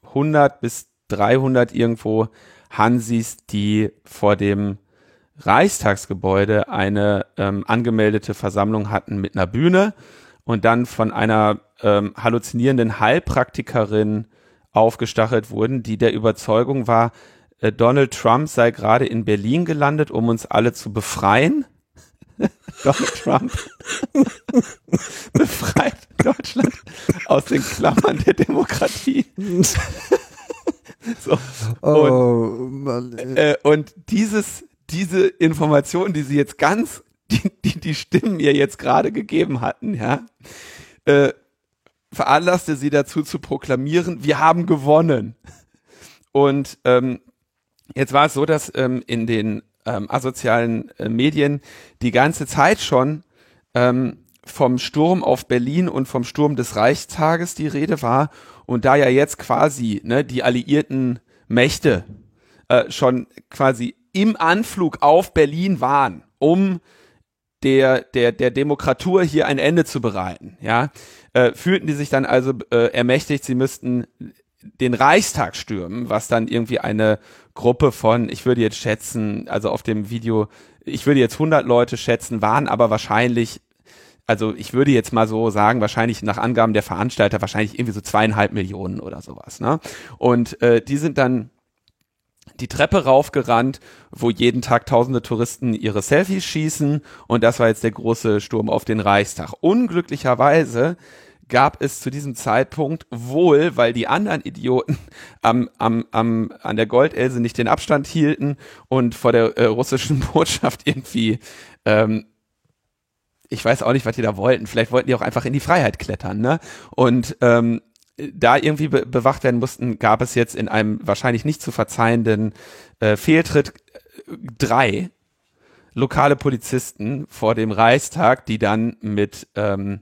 [SPEAKER 2] 100 bis 300 irgendwo Hansis, die vor dem Reichstagsgebäude eine ähm, angemeldete Versammlung hatten mit einer Bühne und dann von einer ähm, halluzinierenden Heilpraktikerin aufgestachelt wurden, die der Überzeugung war, äh, Donald Trump sei gerade in Berlin gelandet, um uns alle zu befreien. [LAUGHS] Donald Trump [LAUGHS] befreit Deutschland aus den Klammern der Demokratie. [LAUGHS] so. Oh, und, äh, und dieses, diese Information, die sie jetzt ganz, die, die, die Stimmen ihr jetzt gerade gegeben hatten, ja, äh, veranlasste sie dazu zu proklamieren, wir haben gewonnen. Und ähm, jetzt war es so, dass ähm, in den ähm, asozialen äh, Medien die ganze Zeit schon ähm, vom Sturm auf Berlin und vom Sturm des Reichstages die Rede war und da ja jetzt quasi ne, die alliierten Mächte äh, schon quasi im Anflug auf Berlin waren, um der, der, der Demokratur hier ein Ende zu bereiten, ja, äh, fühlten die sich dann also äh, ermächtigt, sie müssten den Reichstag stürmen, was dann irgendwie eine Gruppe von, ich würde jetzt schätzen, also auf dem Video, ich würde jetzt 100 Leute schätzen, waren aber wahrscheinlich, also ich würde jetzt mal so sagen, wahrscheinlich nach Angaben der Veranstalter wahrscheinlich irgendwie so zweieinhalb Millionen oder sowas. Ne? Und äh, die sind dann die Treppe raufgerannt, wo jeden Tag tausende Touristen ihre Selfies schießen und das war jetzt der große Sturm auf den Reichstag. Unglücklicherweise gab es zu diesem Zeitpunkt wohl, weil die anderen Idioten am, am, am, an der Goldelse nicht den Abstand hielten und vor der äh, russischen [LAUGHS] Botschaft irgendwie, ähm, ich weiß auch nicht, was die da wollten. Vielleicht wollten die auch einfach in die Freiheit klettern, ne? Und ähm, da irgendwie be bewacht werden mussten, gab es jetzt in einem wahrscheinlich nicht zu verzeihenden äh, Fehltritt äh, drei lokale Polizisten vor dem Reichstag, die dann mit ähm,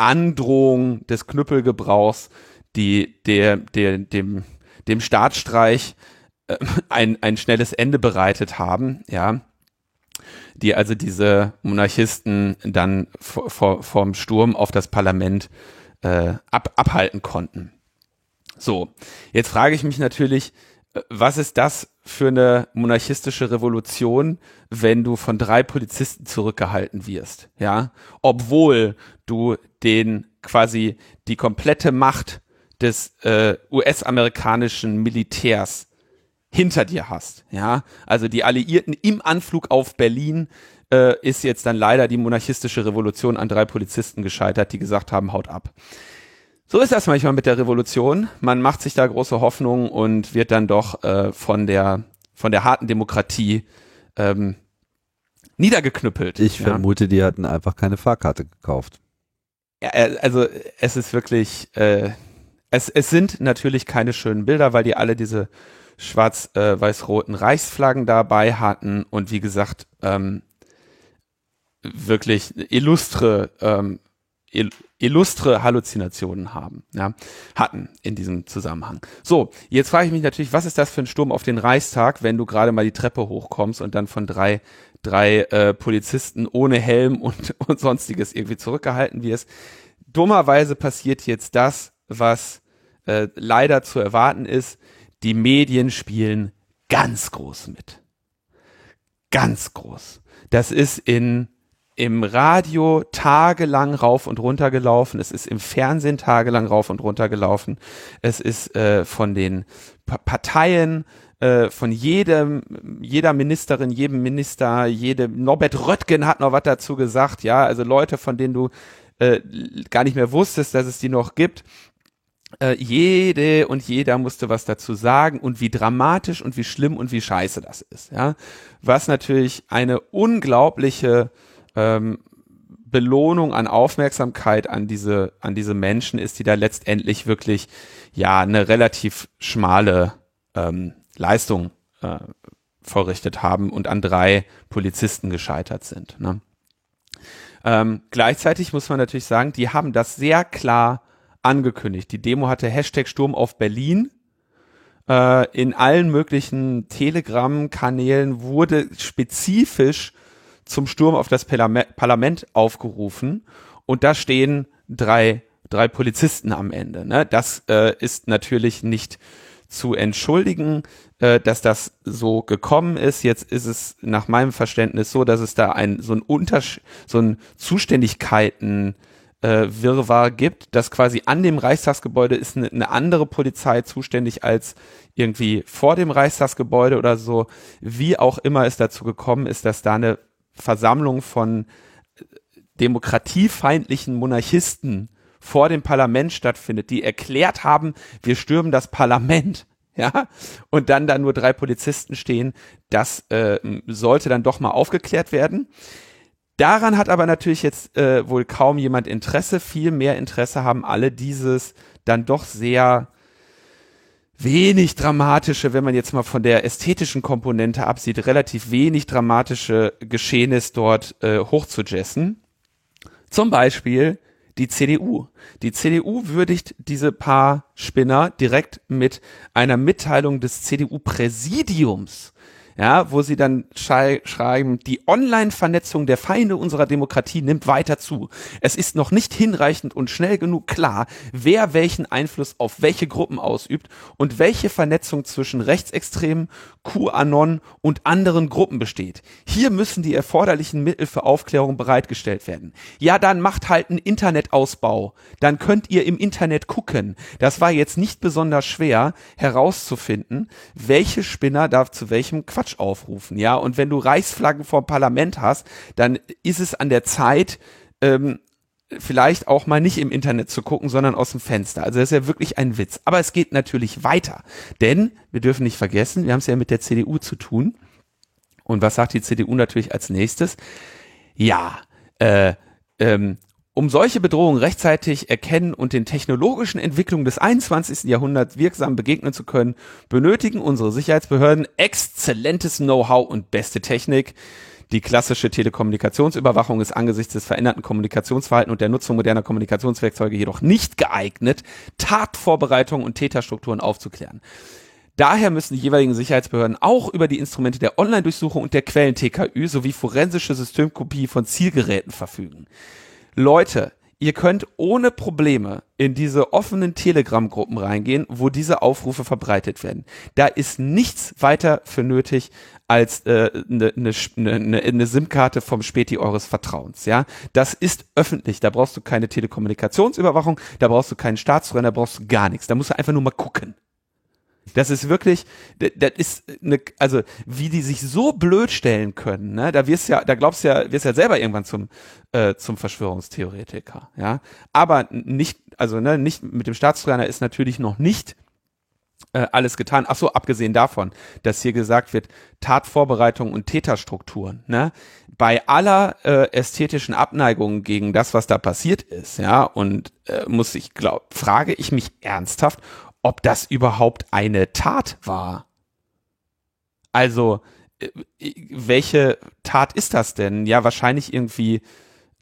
[SPEAKER 2] Androhung des Knüppelgebrauchs, die der, der, dem, dem Staatsstreich äh, ein, ein schnelles Ende bereitet haben, ja, die also diese Monarchisten dann vor, vor, vom Sturm auf das Parlament äh, ab, abhalten konnten. So, jetzt frage ich mich natürlich, äh, was ist das für eine monarchistische Revolution, wenn du von drei Polizisten zurückgehalten wirst, ja? Obwohl du den quasi die komplette Macht des äh, US-amerikanischen Militärs hinter dir hast, ja? Also die Alliierten im Anflug auf Berlin äh, ist jetzt dann leider die monarchistische Revolution an drei Polizisten gescheitert, die gesagt haben, haut ab. So ist das manchmal mit der Revolution. Man macht sich da große Hoffnungen und wird dann doch äh, von der von der harten Demokratie ähm, niedergeknüppelt.
[SPEAKER 1] Ich ja. vermute, die hatten einfach keine Fahrkarte gekauft.
[SPEAKER 2] Äh, also es ist wirklich, äh, es, es sind natürlich keine schönen Bilder, weil die alle diese schwarz-weiß-roten äh, Reichsflaggen dabei hatten und wie gesagt, ähm, wirklich illustre ähm, illustre Halluzinationen haben, ja, hatten in diesem Zusammenhang. So, jetzt frage ich mich natürlich, was ist das für ein Sturm auf den Reichstag, wenn du gerade mal die Treppe hochkommst und dann von drei drei äh, Polizisten ohne Helm und, [LAUGHS] und sonstiges irgendwie zurückgehalten wirst. Dummerweise passiert jetzt das, was äh, leider zu erwarten ist. Die Medien spielen ganz groß mit. Ganz groß. Das ist in im Radio tagelang rauf und runter gelaufen. Es ist im Fernsehen tagelang rauf und runter gelaufen. Es ist äh, von den pa Parteien, äh, von jedem, jeder Ministerin, jedem Minister, jede, Norbert Röttgen hat noch was dazu gesagt, ja, also Leute, von denen du äh, gar nicht mehr wusstest, dass es die noch gibt. Äh, jede und jeder musste was dazu sagen und wie dramatisch und wie schlimm und wie scheiße das ist, ja. Was natürlich eine unglaubliche ähm, Belohnung an Aufmerksamkeit an diese, an diese Menschen ist, die da letztendlich wirklich ja eine relativ schmale ähm, Leistung äh, vorrichtet haben und an drei Polizisten gescheitert sind. Ne? Ähm, gleichzeitig muss man natürlich sagen, die haben das sehr klar angekündigt. Die Demo hatte Hashtag Sturm auf Berlin. Äh, in allen möglichen Telegram-Kanälen wurde spezifisch zum Sturm auf das Parlament aufgerufen und da stehen drei drei Polizisten am Ende. Ne? Das äh, ist natürlich nicht zu entschuldigen, äh, dass das so gekommen ist. Jetzt ist es nach meinem Verständnis so, dass es da ein so ein Unterschied, so ein Zuständigkeiten äh, Wirrwarr gibt, dass quasi an dem Reichstagsgebäude ist eine, eine andere Polizei zuständig als irgendwie vor dem Reichstagsgebäude oder so. Wie auch immer es dazu gekommen ist, dass da eine Versammlung von äh, demokratiefeindlichen Monarchisten vor dem Parlament stattfindet, die erklärt haben, wir stürmen das Parlament. Ja, und dann da nur drei Polizisten stehen, das äh, sollte dann doch mal aufgeklärt werden. Daran hat aber natürlich jetzt äh, wohl kaum jemand Interesse. Viel mehr Interesse haben alle dieses dann doch sehr wenig dramatische, wenn man jetzt mal von der ästhetischen Komponente absieht, relativ wenig dramatische Geschehnis dort äh, hochzujessen. Zum Beispiel die CDU. Die CDU würdigt diese paar Spinner direkt mit einer Mitteilung des CDU-Präsidiums ja, wo sie dann schreiben, die Online-Vernetzung der Feinde unserer Demokratie nimmt weiter zu. Es ist noch nicht hinreichend und schnell genug klar, wer welchen Einfluss auf welche Gruppen ausübt und welche Vernetzung zwischen Rechtsextremen, QAnon und anderen Gruppen besteht. Hier müssen die erforderlichen Mittel für Aufklärung bereitgestellt werden. Ja, dann macht halt einen Internetausbau. Dann könnt ihr im Internet gucken. Das war jetzt nicht besonders schwer herauszufinden, welche Spinner da zu welchem Quatsch Quatsch aufrufen, ja. Und wenn du Reichsflaggen vor Parlament hast, dann ist es an der Zeit, ähm, vielleicht auch mal nicht im Internet zu gucken, sondern aus dem Fenster. Also das ist ja wirklich ein Witz. Aber es geht natürlich weiter. Denn wir dürfen nicht vergessen, wir haben es ja mit der CDU zu tun. Und was sagt die CDU natürlich als nächstes? Ja, äh, ähm, um solche Bedrohungen rechtzeitig erkennen und den technologischen Entwicklungen des 21. Jahrhunderts wirksam begegnen zu können, benötigen unsere Sicherheitsbehörden exzellentes Know-how und beste Technik. Die klassische Telekommunikationsüberwachung ist angesichts des veränderten Kommunikationsverhaltens und der Nutzung moderner Kommunikationswerkzeuge jedoch nicht geeignet, Tatvorbereitungen und Täterstrukturen aufzuklären. Daher müssen die jeweiligen Sicherheitsbehörden auch über die Instrumente der Online-Durchsuchung und der Quellen-TKÜ sowie forensische Systemkopie von Zielgeräten verfügen. Leute, ihr könnt ohne Probleme in diese offenen Telegram-Gruppen reingehen, wo diese Aufrufe verbreitet werden. Da ist nichts weiter für nötig als eine äh, ne, ne, ne, ne, SIM-Karte vom Späti eures Vertrauens. Ja, das ist öffentlich. Da brauchst du keine Telekommunikationsüberwachung, da brauchst du keinen Staatstroller, da brauchst du gar nichts. Da musst du einfach nur mal gucken. Das ist wirklich, das ist eine, also wie die sich so blöd stellen können, ne? Da wirst ja, da glaubst ja, wirst ja selber irgendwann zum äh, zum Verschwörungstheoretiker, ja. Aber nicht, also ne, nicht mit dem Staatstrojaner ist natürlich noch nicht äh, alles getan. Ach so, abgesehen davon, dass hier gesagt wird, Tatvorbereitung und Täterstrukturen. Ne? Bei aller äh, ästhetischen Abneigung gegen das, was da passiert ist, ja, und äh, muss ich glaub, frage ich mich ernsthaft, ob das überhaupt eine Tat war. Also, äh, welche Tat ist das denn? Ja, wahrscheinlich irgendwie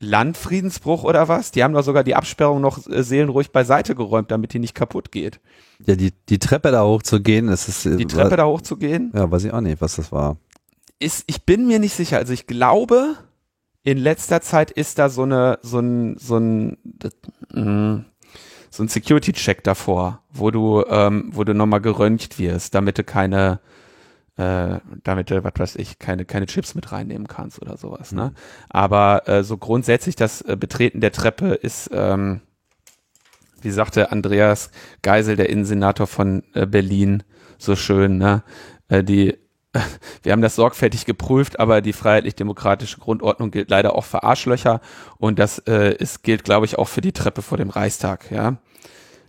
[SPEAKER 2] Landfriedensbruch oder was? Die haben doch sogar die Absperrung noch äh, seelenruhig beiseite geräumt, damit die nicht kaputt geht.
[SPEAKER 1] Ja, die, die Treppe da hochzugehen, das ist.
[SPEAKER 2] Äh, die Treppe war, da hochzugehen?
[SPEAKER 1] Ja, weiß ich auch nicht, was das war.
[SPEAKER 2] Ist, ich bin mir nicht sicher. Also ich glaube, in letzter Zeit ist da so eine, so ein, so ein, mh, so ein Security-Check davor, wo du, ähm, wo du nochmal geröntgt wirst, damit du keine, äh, damit du, was weiß ich, keine, keine Chips mit reinnehmen kannst oder sowas, ne? Mhm. Aber äh, so grundsätzlich das äh, Betreten der Treppe ist, ähm, wie sagte Andreas Geisel, der Innensenator von äh, Berlin, so schön, ne? Äh, die [LAUGHS] wir haben das sorgfältig geprüft, aber die freiheitlich-demokratische Grundordnung gilt leider auch für Arschlöcher und das äh, ist, gilt, glaube ich, auch für die Treppe vor dem Reichstag, ja,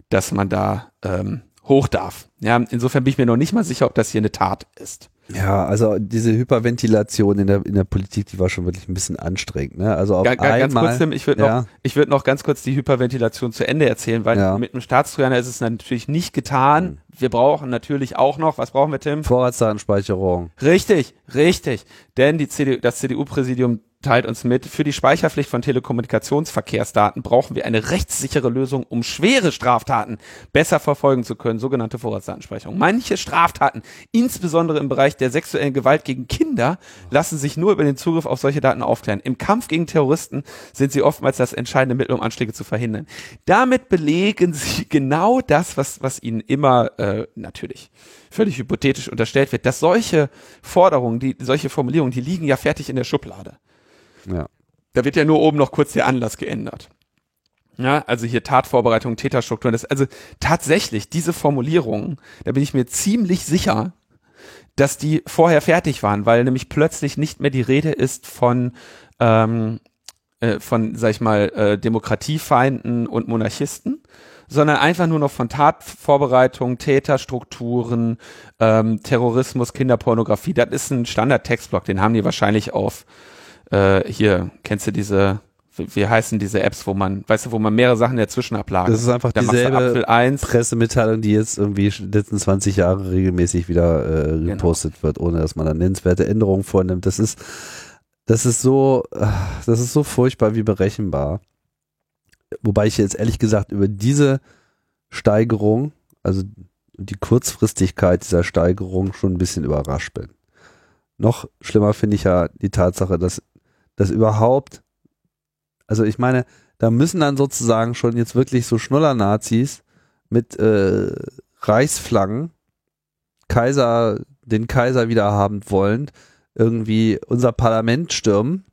[SPEAKER 2] dass man da ähm, hoch darf. Ja, insofern bin ich mir noch nicht mal sicher, ob das hier eine Tat ist.
[SPEAKER 1] Ja, also diese Hyperventilation in der, in der Politik, die war schon wirklich ein bisschen anstrengend. Ne? Also auf
[SPEAKER 2] ganz,
[SPEAKER 1] einmal,
[SPEAKER 2] ganz kurz, Tim, ich würde ja. noch, ich würde noch ganz kurz die Hyperventilation zu Ende erzählen, weil ja. mit einem Staatstrojaner ist es natürlich nicht getan. Wir brauchen natürlich auch noch, was brauchen wir, Tim?
[SPEAKER 1] Vorratsdatenspeicherung.
[SPEAKER 2] Richtig, richtig. Denn die CDU, das CDU-Präsidium teilt uns mit, für die Speicherpflicht von Telekommunikationsverkehrsdaten brauchen wir eine rechtssichere Lösung, um schwere Straftaten besser verfolgen zu können, sogenannte Vorratsdatenspeicherung. Manche Straftaten, insbesondere im Bereich der sexuellen Gewalt gegen Kinder, lassen sich nur über den Zugriff auf solche Daten aufklären. Im Kampf gegen Terroristen sind sie oftmals das entscheidende Mittel, um Anschläge zu verhindern. Damit belegen sie [LAUGHS] genau das, was, was ihnen immer äh, natürlich völlig hypothetisch unterstellt wird, dass solche Forderungen, die, solche Formulierungen, die liegen ja fertig in der Schublade.
[SPEAKER 1] Ja.
[SPEAKER 2] Da wird ja nur oben noch kurz der Anlass geändert. Ja, also hier Tatvorbereitung, Täterstrukturen. Das, also tatsächlich, diese Formulierungen, da bin ich mir ziemlich sicher, dass die vorher fertig waren, weil nämlich plötzlich nicht mehr die Rede ist von, ähm, äh, von, sag ich mal, äh, Demokratiefeinden und Monarchisten, sondern einfach nur noch von Tatvorbereitung, Täterstrukturen, ähm, Terrorismus, Kinderpornografie. Das ist ein Standard-Textblock, den haben die wahrscheinlich auf äh, hier, kennst du diese, wie, wie heißen diese Apps, wo man, weißt du, wo man mehrere Sachen dazwischen ablagert?
[SPEAKER 1] Das ist einfach
[SPEAKER 2] du
[SPEAKER 1] dieselbe
[SPEAKER 2] Apfel 1,
[SPEAKER 1] Pressemitteilung, die jetzt irgendwie letzten 20 Jahre regelmäßig wieder äh,
[SPEAKER 2] Genau.
[SPEAKER 1] gepostet wird, ohne dass man dann nennenswerte Änderungen vornimmt. Das ist, das ist so, äh, das ist so furchtbar wie berechenbar. Wobei ich jetzt ehrlich gesagt über diese Steigerung, also die Kurzfristigkeit dieser Steigerung schon ein bisschen überrascht bin. Noch schlimmer finde ich ja die Tatsache, dass, dass überhaupt, also ich meine, da müssen dann sozusagen schon jetzt wirklich so Schnuller-Nazis mit äh, Reichsflaggen Kaiser, den Kaiser wieder haben wollend, irgendwie unser Parlament stürmen,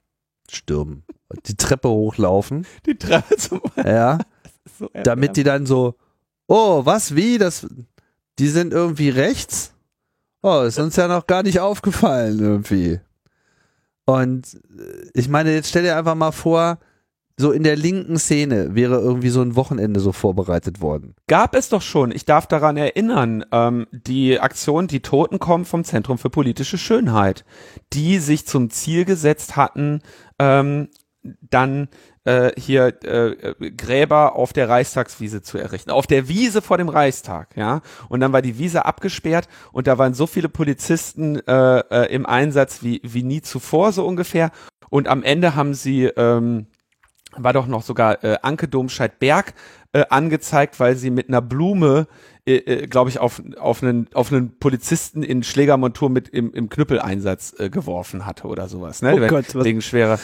[SPEAKER 1] stürmen, die Treppe hochlaufen,
[SPEAKER 2] die Treppe zum [LAUGHS]
[SPEAKER 1] ja,
[SPEAKER 2] so
[SPEAKER 1] damit die dann so, oh, was, wie, das, die sind irgendwie rechts? Oh, ist uns ja noch gar nicht aufgefallen irgendwie. Und äh, ich meine, jetzt stell dir einfach mal vor, so in der linken Szene wäre irgendwie so ein Wochenende so vorbereitet worden.
[SPEAKER 2] Gab es doch schon, ich darf daran erinnern, ähm, die Aktion Die Toten kommen vom Zentrum für politische Schönheit, die sich zum Ziel gesetzt hatten, ähm, dann äh, hier äh, Gräber auf der Reichstagswiese zu errichten. Auf der Wiese vor dem Reichstag, ja. Und dann war die Wiese abgesperrt und da waren so viele Polizisten äh, äh, im Einsatz wie, wie nie zuvor, so ungefähr. Und am Ende haben sie ähm, war doch noch sogar äh, Anke Domscheit-Berg äh, angezeigt, weil sie mit einer Blume, äh, äh, glaube ich, auf, auf, einen, auf einen Polizisten in Schlägermontur mit im, im Knüppeleinsatz äh, geworfen hatte oder sowas. Ne?
[SPEAKER 1] Oh Gott, was-
[SPEAKER 2] Wegen schwerer.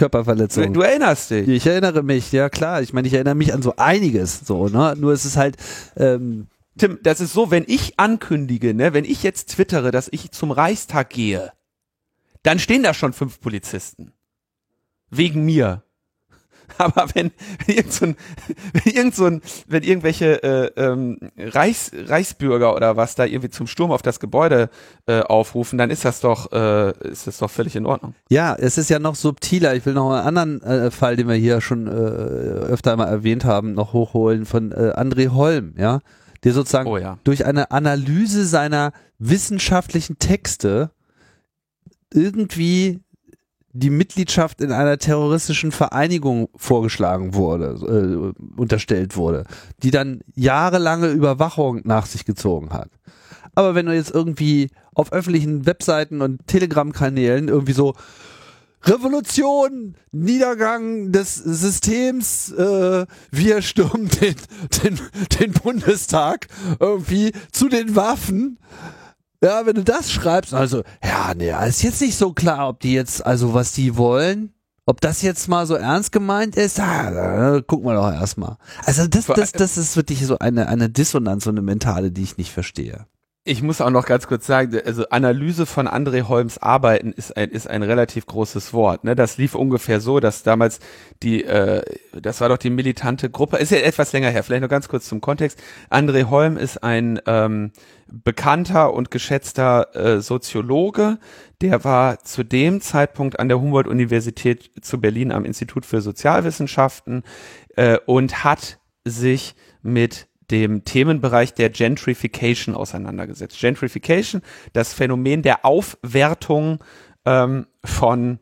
[SPEAKER 1] Körperverletzung.
[SPEAKER 2] Du erinnerst dich.
[SPEAKER 1] Ich erinnere mich, ja klar. Ich meine, ich erinnere mich an so einiges, so, ne? Nur es ist halt, ähm,
[SPEAKER 2] Tim, das ist so, wenn ich ankündige, ne, wenn ich jetzt twittere, dass ich zum Reichstag gehe, dann stehen da schon fünf Polizisten. Wegen mir. [LAUGHS] Aber wenn, wenn irgend so ein, wenn irgend so ein, wenn irgendwelche äh, ähm, Reichs, Reichsbürger oder was da irgendwie zum Sturm auf das Gebäude äh, aufrufen, dann ist das doch, äh, ist das doch völlig in Ordnung.
[SPEAKER 1] ja, es ist ja noch subtiler. Ich will noch einen anderen äh, Fall, den wir hier schon äh, öfter mal erwähnt haben, noch hochholen von äh, André Holm, ja, der sozusagen
[SPEAKER 2] Oh ja.
[SPEAKER 1] durch eine Analyse seiner wissenschaftlichen Texte irgendwie die Mitgliedschaft in einer terroristischen Vereinigung vorgeschlagen wurde, äh, unterstellt wurde, die dann jahrelange Überwachung nach sich gezogen hat. Aber wenn du jetzt irgendwie auf öffentlichen Webseiten und Telegram-Kanälen irgendwie so Revolution, Niedergang des Systems, äh, wir stürmen den, den, den Bundestag irgendwie zu den Waffen. Ja, wenn du das schreibst, also, ja, nee, ist jetzt nicht so klar, ob die jetzt, also was die wollen, ob das jetzt mal so ernst gemeint ist, ah, da gucken wir doch erstmal. Also das, das, das ist wirklich so eine, eine Dissonanz, so eine mentale, die ich nicht verstehe.
[SPEAKER 2] Ich muss auch noch ganz kurz sagen, also Analyse von André Holms Arbeiten ist ein, ist ein relativ großes Wort. Ne? Das lief ungefähr so, dass damals die, äh, das war doch die militante Gruppe, ist ja etwas länger her, vielleicht noch ganz kurz zum Kontext. André Holm ist ein ähm, bekannter und geschätzter äh, Soziologe, der war zu dem Zeitpunkt an der Humboldt-Universität zu Berlin am Institut für Sozialwissenschaften äh, und hat sich mit dem Themenbereich der Gentrification auseinandergesetzt. Gentrification, das Phänomen der Aufwertung ähm, von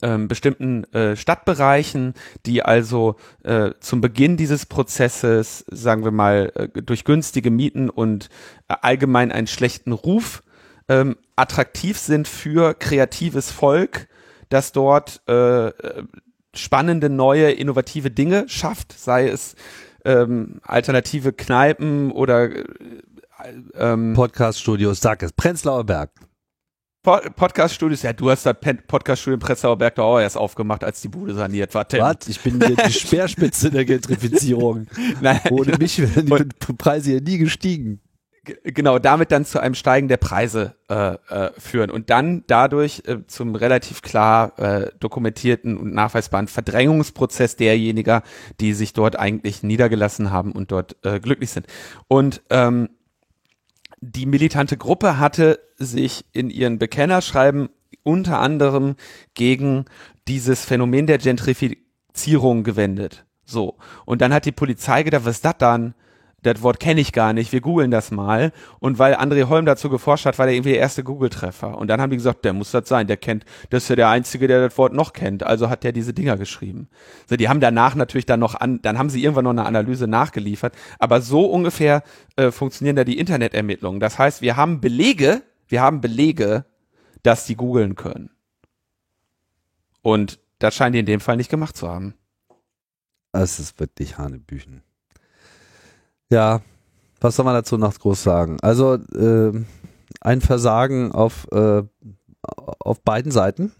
[SPEAKER 2] ähm, bestimmten äh, Stadtbereichen, die also äh, zum Beginn dieses Prozesses, sagen wir mal, äh, durch günstige Mieten und äh, allgemein einen schlechten Ruf ähm, attraktiv sind für kreatives Volk, dass dort äh, äh spannende, neue, innovative Dinge schafft, sei es ähm, alternative Kneipen oder äh,
[SPEAKER 1] ähm, Podcast-Studios, sag es, Prenzlauer Berg.
[SPEAKER 2] Podcast-Studios, ja, du hast das Podcast-Studio in Prenzlauer Berg doch auch erst aufgemacht, als die Bude saniert war.
[SPEAKER 1] Was? Ich bin hier die [LAUGHS] Speerspitze der Gentrifizierung. Nein, Ohne mich wären die Preise hier nie gestiegen
[SPEAKER 2] genau damit dann zu einem Steigen der Preise äh, äh, führen und dann dadurch äh, zum relativ klar äh, dokumentierten und nachweisbaren Verdrängungsprozess derjenigen, die sich dort eigentlich niedergelassen haben und dort äh, glücklich sind. Und ähm, die militante Gruppe hatte sich in ihren Bekennerschreiben unter anderem gegen dieses Phänomen der Gentrifizierung gewendet. So. Und dann hat die Polizei gedacht, was ist das dann? Das Wort kenne ich gar nicht, wir googeln das mal. Und weil André Holm dazu geforscht hat, war der irgendwie der erste Google-Treffer. Und dann haben die gesagt, der muss das sein, der kennt, das ist ja der Einzige, der das Wort noch kennt. Also hat der diese Dinger geschrieben. So, die haben danach natürlich dann noch an, dann haben sie irgendwann noch eine Analyse nachgeliefert. Aber so ungefähr äh, funktionieren da die Internetermittlungen. Das heißt, wir haben Belege, wir haben Belege, dass die googeln können. Und das scheinen die in dem Fall nicht gemacht zu haben.
[SPEAKER 1] Es ist wirklich Hanebüchen. Ja, was soll man dazu noch groß sagen? Also äh, ein Versagen auf, äh, auf beiden Seiten.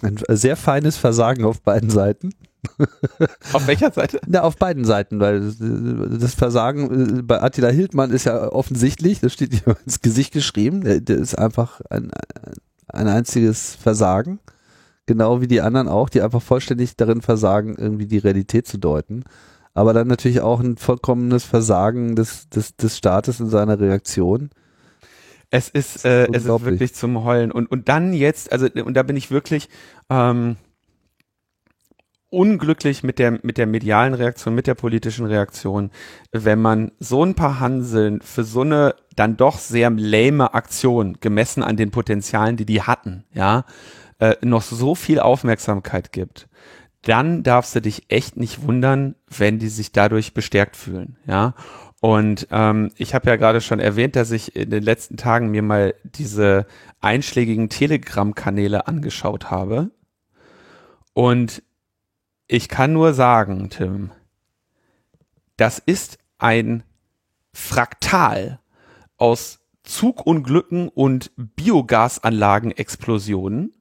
[SPEAKER 1] Ein sehr feines Versagen auf beiden Seiten. [LAUGHS]
[SPEAKER 2] Auf welcher Seite?
[SPEAKER 1] Na, auf beiden Seiten, weil das Versagen äh, bei Attila Hildmann ist ja offensichtlich, das steht ihm [LAUGHS] ins Gesicht geschrieben, der, der ist einfach ein, ein einziges Versagen, genau wie die anderen auch, die einfach vollständig darin versagen, irgendwie die Realität zu deuten aber dann natürlich auch ein vollkommenes Versagen des, des, des Staates in seiner Reaktion.
[SPEAKER 2] Es ist, äh, es ist wirklich zum Heulen. Und, und dann jetzt, also, und da bin ich wirklich ähm, unglücklich mit der, mit der medialen Reaktion, mit der politischen Reaktion, wenn man so ein paar Hanseln für so eine dann doch sehr lame Aktion, gemessen an den Potenzialen, die die hatten, ja, äh, noch so viel Aufmerksamkeit gibt dann darfst du dich echt nicht wundern, wenn die sich dadurch bestärkt fühlen, ja. Und ähm, ich habe ja gerade schon erwähnt, dass ich in den letzten Tagen mir mal diese einschlägigen Telegram-Kanäle angeschaut habe. Und ich kann nur sagen, Tim, das ist ein Fraktal aus Zugunglücken und Biogasanlagenexplosionen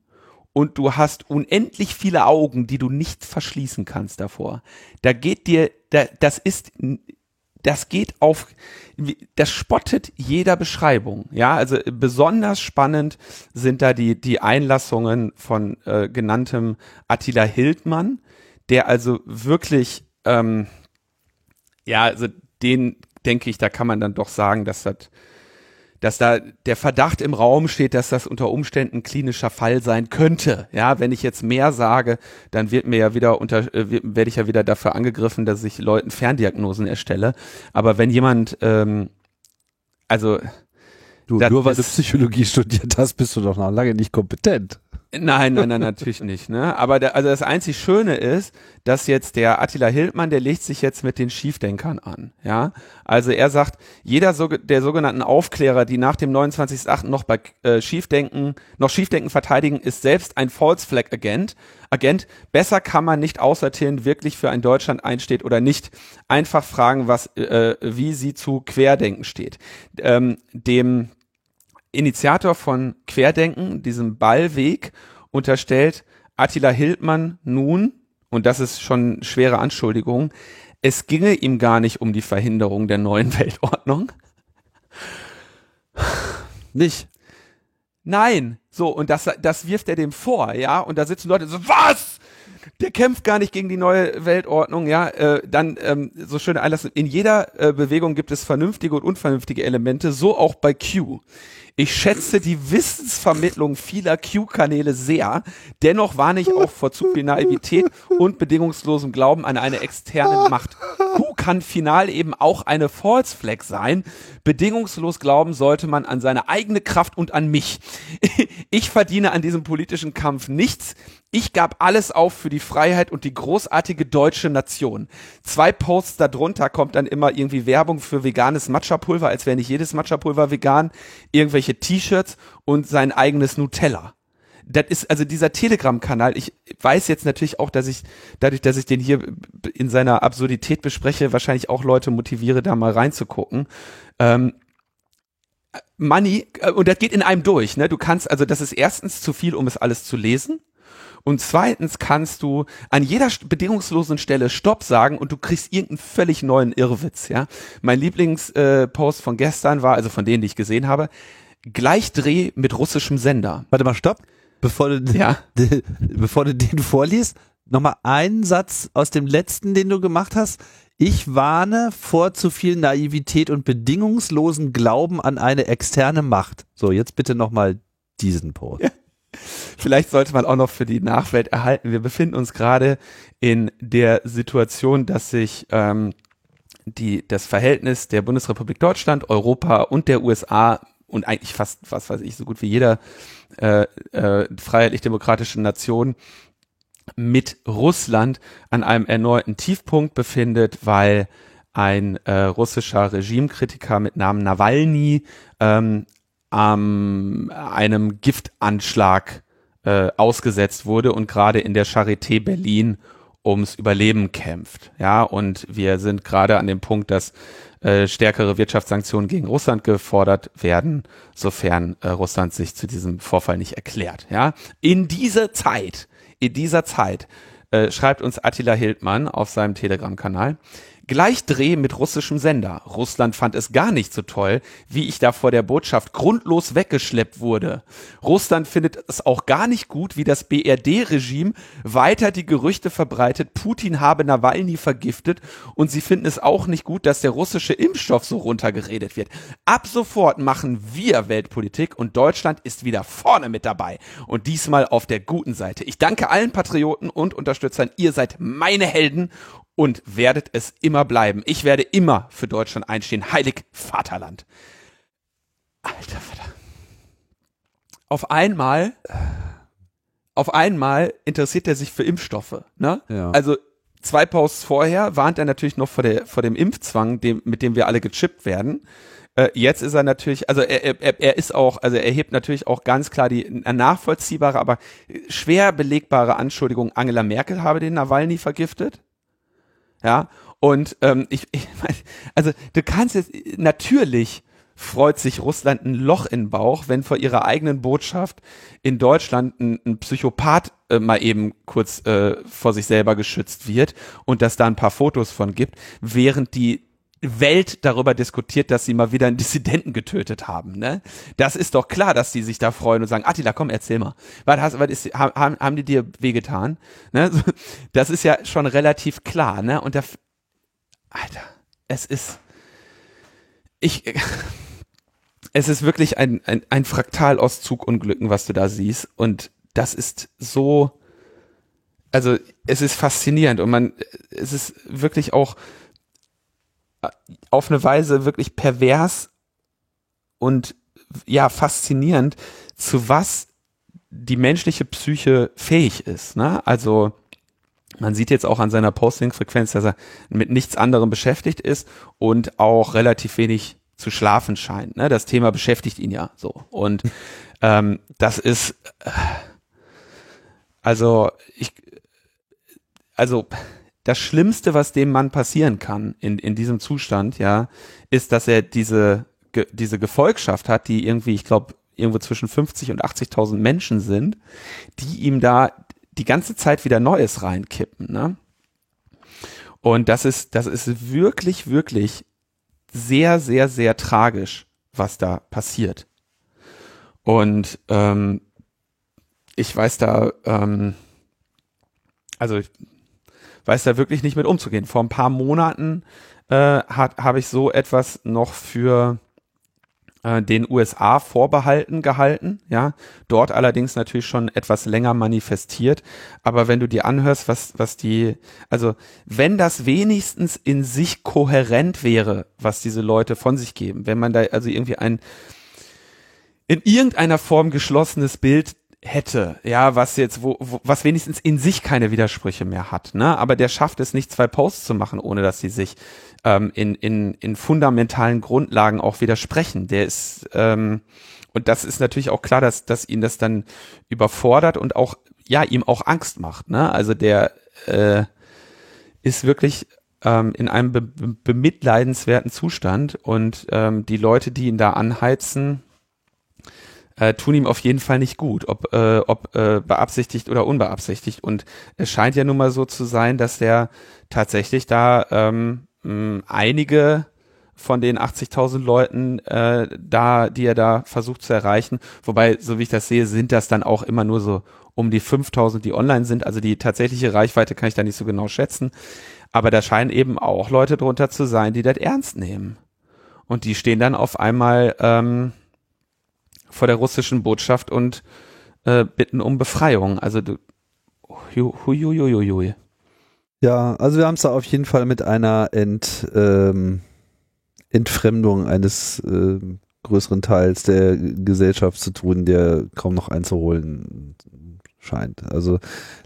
[SPEAKER 2] und du hast unendlich viele Augen, die du nicht verschließen kannst davor. Da geht dir, da, das ist, das geht auf, das spottet jeder Beschreibung. Ja, also besonders spannend sind da die, die Einlassungen von äh, genanntem Attila Hildmann, der also wirklich, ähm, ja, also den denke ich, da kann man dann doch sagen, dass das dass da der Verdacht im Raum steht, dass das unter Umständen klinischer Fall sein könnte. Ja, wenn ich jetzt mehr sage, dann wird mir ja wieder unter, äh, werde ich ja wieder dafür angegriffen, dass ich Leuten Ferndiagnosen erstelle. Aber wenn jemand, ähm, also
[SPEAKER 1] Du, nur weil du Psychologie studiert hast, bist du doch noch lange nicht kompetent.
[SPEAKER 2] Nein, nein, nein, natürlich nicht. Ne? Aber der, also das einzig Schöne ist, dass jetzt der Attila Hildmann, der legt sich jetzt mit den Schiefdenkern an. Ja, also er sagt, jeder so, der sogenannten Aufklärer, die nach dem 29.8. noch bei äh, Schiefdenken, noch Schiefdenken verteidigen, ist selbst ein False Flag Agent. Agent. Besser kann man nicht aussortieren, wirklich für ein Deutschland einsteht oder nicht. Einfach fragen, was, äh, wie sie zu Querdenken steht. Ähm, dem Initiator von Querdenken, diesem Ballweg, unterstellt Attila Hildmann nun, und das ist schon schwere Anschuldigung, es ginge ihm gar nicht um die Verhinderung der neuen [LAUGHS] Weltordnung.
[SPEAKER 1] Nicht.
[SPEAKER 2] Nein. So, und das, das wirft er dem vor, ja, und da sitzen Leute so, was? Der kämpft gar nicht gegen die neue Weltordnung, ja. Äh, dann ähm, so schön einlassen. In jeder äh, Bewegung gibt es vernünftige und unvernünftige Elemente, so auch bei Q. Ich schätze die Wissensvermittlung vieler Q-Kanäle sehr. Dennoch warne ich auch vor zu viel Naivität und bedingungslosem Glauben an eine externe Macht. Q kann final eben auch eine False Flag sein. Bedingungslos glauben sollte man an seine eigene Kraft und an mich. [LAUGHS] Ich verdiene an diesem politischen Kampf nichts. Ich gab alles auf für die Freiheit und die großartige deutsche Nation. Zwei Posts darunter kommt dann immer irgendwie Werbung für veganes Matcha-Pulver, als wäre nicht jedes Matcha-Pulver vegan, irgendwelche T-Shirts und sein eigenes Nutella. das ist also dieser Telegram-Kanal. Ich weiß jetzt natürlich auch, dass ich dadurch, dass ich den hier in seiner Absurdität bespreche, wahrscheinlich auch Leute motiviere, da mal reinzugucken. Ähm, Money äh, und das geht in einem durch. Ne? Du kannst also, das ist erstens zu viel, um es alles zu lesen. Und zweitens kannst du an jeder bedingungslosen Stelle Stopp sagen und du kriegst irgendeinen völlig neuen Irrwitz. Ja, mein Lieblingspost äh, von gestern war, also von denen, die ich gesehen habe, Gleichdreh mit russischem Sender.
[SPEAKER 1] Warte mal, stopp. Bevor du, ja. [LAUGHS] bevor du den vorliest, nochmal einen Satz aus dem letzten, den du gemacht hast. Ich warne vor zu viel Naivität und bedingungslosen Glauben an eine externe Macht. So, jetzt bitte nochmal diesen Post. Ja.
[SPEAKER 2] Vielleicht sollte man auch noch für die Nachwelt erhalten. Wir befinden uns gerade in der Situation, dass sich ähm, die, das Verhältnis der Bundesrepublik Deutschland, Europa und der USA und eigentlich fast, was weiß ich, so gut wie jeder äh, äh, freiheitlich-demokratische Nation mit Russland an einem erneuten Tiefpunkt befindet, weil ein äh, russischer Regimekritiker mit Namen Nawalny ähm, ähm, einem Giftanschlag äh, ausgesetzt wurde und gerade in der Charité Berlin ums Überleben kämpft. Ja, und wir sind gerade an dem Punkt, dass äh, stärkere Wirtschaftssanktionen gegen Russland gefordert werden, sofern äh, Russland sich zu diesem Vorfall nicht erklärt. Ja, in dieser Zeit in dieser Zeit äh, schreibt uns Attila Hildmann auf seinem Telegram-Kanal, Gleichdreh mit russischem Sender. Russland fand es gar nicht so toll, wie ich da vor der Botschaft grundlos weggeschleppt wurde. Russland findet es auch gar nicht gut, wie das BRD-Regime weiter die Gerüchte verbreitet, Putin habe Nawalny vergiftet und sie finden es auch nicht gut, dass der russische Impfstoff so runtergeredet wird. Ab sofort machen wir Weltpolitik und Deutschland ist wieder vorne mit dabei und diesmal auf der guten Seite. Ich danke allen Patrioten und Unterstützern. Ihr seid meine Helden und werdet es immer bleiben. Ich werde immer für Deutschland einstehen. Heilig Vaterland. Alter Vater. Auf einmal, auf einmal interessiert er sich für Impfstoffe. Ne? Ja. Also zwei Posts vorher warnt er natürlich noch vor, der, vor dem Impfzwang, dem, mit dem wir alle gechippt werden. Äh, jetzt ist er natürlich, also er, er, er ist auch, also er hebt natürlich auch ganz klar die nachvollziehbare, aber schwer belegbare Anschuldigung, Angela Merkel habe den Nawalny vergiftet. Ja, und ähm, ich, ich mein, also du kannst jetzt natürlich freut sich Russland ein Loch in den Bauch, wenn vor ihrer eigenen Botschaft in Deutschland ein, ein Psychopath äh, mal eben kurz äh, vor sich selber geschützt wird und dass da ein paar Fotos von gibt, während die Welt darüber diskutiert, dass sie mal wieder einen Dissidenten getötet haben. Ne? Das ist doch klar, dass die sich da freuen und sagen, Attila, komm, erzähl mal. Was, hast, was ist, haben, haben die dir wehgetan? Ne? [LAUGHS] Das ist ja schon relativ klar. Ne? Und da, Alter, es ist, ich, [LAUGHS] es ist wirklich ein, ein, ein Fraktal aus Zugunglücken, was du da siehst. Und das ist so, also es ist faszinierend und man, es ist wirklich auch, auf eine Weise wirklich pervers und ja, faszinierend, zu was die menschliche Psyche fähig ist. Ne? Also man sieht jetzt auch an seiner Posting-Frequenz, dass er mit nichts anderem beschäftigt ist und auch relativ wenig zu schlafen scheint. Ne? Das Thema beschäftigt ihn ja so. Und [LAUGHS] ähm, das ist äh, also ich also das Schlimmste, was dem Mann passieren kann in, in diesem Zustand, ja, ist, dass er diese, ge, diese Gefolgschaft hat, die irgendwie, ich glaube, irgendwo zwischen 50 und 80.000 Menschen sind, die ihm da die ganze Zeit wieder Neues reinkippen, ne? Und das ist, das ist wirklich, wirklich sehr, sehr, sehr tragisch, was da passiert. Und ähm, ich weiß da, ähm, also weiß da wirklich nicht mit umzugehen. Vor ein paar Monaten äh, habe ich so etwas noch für äh, den USA vorbehalten gehalten, ja, dort allerdings natürlich schon etwas länger manifestiert, aber wenn du dir anhörst, was, was die, also wenn das wenigstens in sich kohärent wäre, was diese Leute von sich geben, wenn man da also irgendwie ein in irgendeiner Form geschlossenes Bild hätte, ja, was jetzt, wo, wo, was wenigstens in sich keine Widersprüche mehr hat, ne? Aber der schafft es nicht, zwei Posts zu machen, ohne dass sie sich ähm, in, in, in fundamentalen Grundlagen auch widersprechen. Der ist, ähm, und das ist natürlich auch klar, dass, dass ihn das dann überfordert und auch, ja, ihm auch Angst macht, ne? Also der äh, ist wirklich ähm, in einem be bemitleidenswerten Zustand und ähm, die Leute, die ihn da anheizen, äh, tun ihm auf jeden Fall nicht gut, ob, äh, ob äh, beabsichtigt oder unbeabsichtigt. Und es scheint ja nun mal so zu sein, dass der tatsächlich da ähm, mh, einige von den 80.000 Leuten äh, da, die er da versucht zu erreichen. Wobei, so wie ich das sehe, sind das dann auch immer nur so um die 5.000, die online sind. Also die tatsächliche Reichweite kann ich da nicht so genau schätzen. Aber da scheinen eben auch Leute drunter zu sein, die das ernst nehmen. Und die stehen dann auf einmal ähm, vor der russischen Botschaft und äh, bitten um Befreiung. Also du, hu, hu, hu, hu.
[SPEAKER 1] Ja, also wir haben es da auf jeden Fall mit einer Ent, ähm, Entfremdung eines äh, größeren Teils der Gesellschaft zu tun, der kaum noch einzuholen scheint. Also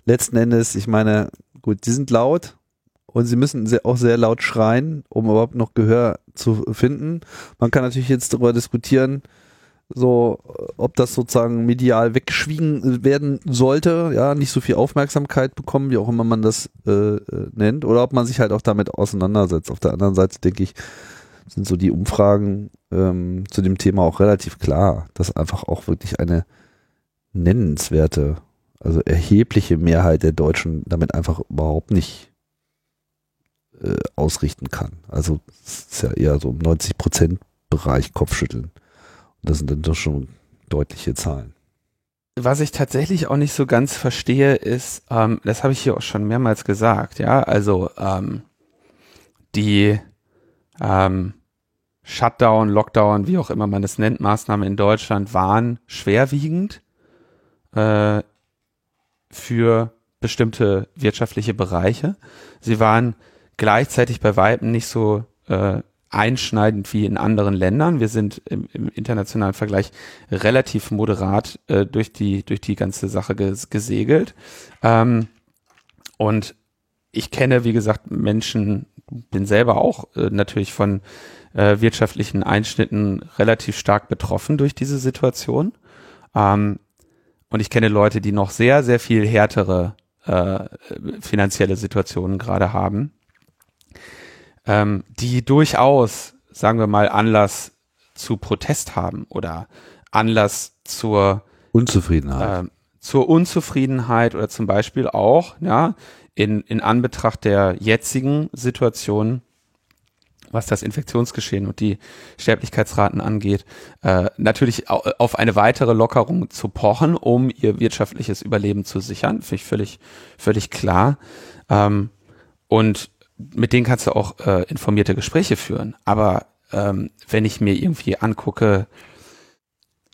[SPEAKER 1] letzten Endes, ich meine, gut, die sind laut und sie müssen sehr, auch sehr laut schreien, um überhaupt noch Gehör zu finden. Man kann natürlich jetzt darüber diskutieren, so ob das sozusagen medial weggeschwiegen werden sollte, ja, nicht so viel Aufmerksamkeit bekommen, wie auch immer man das äh, äh, nennt, oder ob man sich halt auch damit auseinandersetzt. Auf der anderen Seite denke ich, sind so die Umfragen ähm, zu dem Thema auch relativ klar, dass einfach auch wirklich eine nennenswerte, also erhebliche Mehrheit der Deutschen damit einfach überhaupt nicht äh, ausrichten kann. Also es ist ja eher so im 90 Prozent Bereich Kopfschütteln. Das sind dann doch schon deutliche Zahlen.
[SPEAKER 2] Was ich tatsächlich auch nicht so ganz verstehe, ist, ähm, das habe ich hier auch schon mehrmals gesagt, ja, also ähm, die ähm, Shutdown, Lockdown, wie auch immer man das nennt, Maßnahmen in Deutschland waren schwerwiegend äh, für bestimmte wirtschaftliche Bereiche. Sie waren gleichzeitig bei Weitem nicht so äh, einschneidend wie in anderen Ländern. Wir sind im, im internationalen Vergleich relativ moderat äh, durch die durch die ganze Sache ges gesegelt. Ähm, und ich kenne, wie gesagt, Menschen, bin selber auch äh, natürlich von äh, wirtschaftlichen Einschnitten relativ stark betroffen durch diese Situation. Ähm, und ich kenne Leute, die noch sehr, sehr viel härtere äh, finanzielle Situationen gerade haben ähm, die durchaus, sagen wir mal, Anlass zu Protest haben oder Anlass zur
[SPEAKER 1] Unzufriedenheit.
[SPEAKER 2] Äh, zur Unzufriedenheit oder zum Beispiel auch, ja, in, in Anbetracht der jetzigen Situation, was das Infektionsgeschehen und die Sterblichkeitsraten angeht, äh, natürlich auf eine weitere Lockerung zu pochen, um ihr wirtschaftliches Überleben zu sichern, finde ich völlig, völlig klar. Ähm, und mit denen kannst du auch äh, informierte Gespräche führen. Aber ähm, wenn ich mir irgendwie angucke,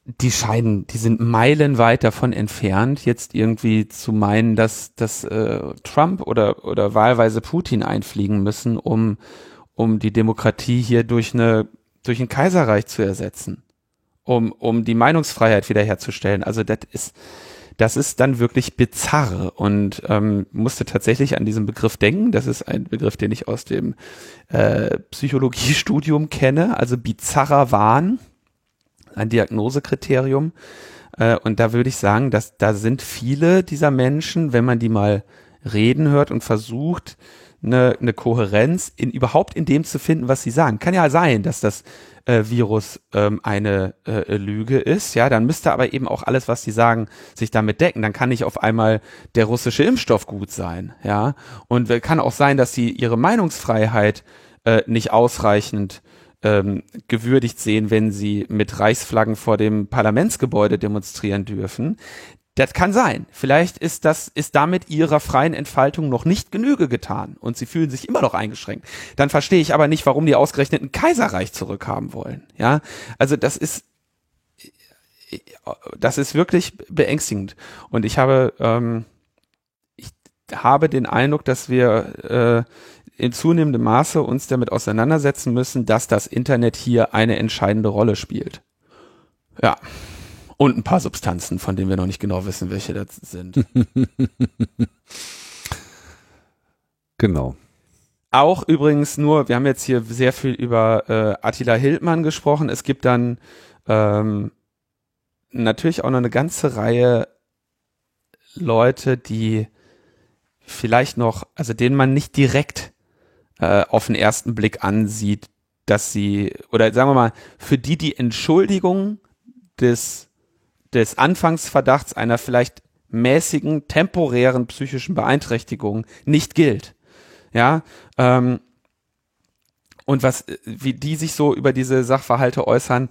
[SPEAKER 2] die scheinen, die sind meilenweit davon entfernt, jetzt irgendwie zu meinen, dass, dass äh, Trump oder, oder wahlweise Putin einfliegen müssen, um, um die Demokratie hier durch eine, durch ein Kaiserreich zu ersetzen, um, um die Meinungsfreiheit wiederherzustellen. Also das ist, das ist dann wirklich bizarr und ähm, musste tatsächlich an diesen Begriff denken. Das ist ein Begriff, den ich aus dem äh, Psychologiestudium kenne, also bizarrer Wahn, ein Diagnosekriterium. Äh, und da würde ich sagen, dass da sind viele dieser Menschen, wenn man die mal reden hört und versucht, eine, eine Kohärenz in überhaupt in dem zu finden, was sie sagen. Kann ja sein, dass das äh, Virus ähm, eine äh, Lüge ist, ja, dann müsste aber eben auch alles, was sie sagen, sich damit decken. Dann kann nicht auf einmal der russische Impfstoff gut sein, ja. Und kann auch sein, dass sie ihre Meinungsfreiheit äh, nicht ausreichend ähm, gewürdigt sehen, wenn sie mit Reichsflaggen vor dem Parlamentsgebäude demonstrieren dürfen. Das kann sein. Vielleicht ist das, ist damit ihrer freien Entfaltung noch nicht Genüge getan und sie fühlen sich immer noch eingeschränkt. Dann verstehe ich aber nicht, warum die ausgerechnet ein Kaiserreich zurückhaben wollen. Ja, also das ist, das ist wirklich beängstigend. Und ich habe, ähm, ich habe den Eindruck, dass wir äh, in zunehmendem Maße uns damit auseinandersetzen müssen, dass das Internet hier eine entscheidende Rolle spielt. Ja. Und ein paar Substanzen, von denen wir noch nicht genau wissen, welche das sind. [LAUGHS]
[SPEAKER 1] genau.
[SPEAKER 2] Auch übrigens nur, wir haben jetzt hier sehr viel über äh, Attila Hildmann gesprochen. Es gibt dann ähm, natürlich auch noch eine ganze Reihe Leute, die vielleicht noch, also denen man nicht direkt äh, auf den ersten Blick ansieht, dass sie, oder sagen wir mal, für die die Entschuldigung des, des Anfangsverdachts einer vielleicht mäßigen, temporären psychischen Beeinträchtigung nicht gilt. Ja, ähm, und was, wie die sich so über diese Sachverhalte äußern,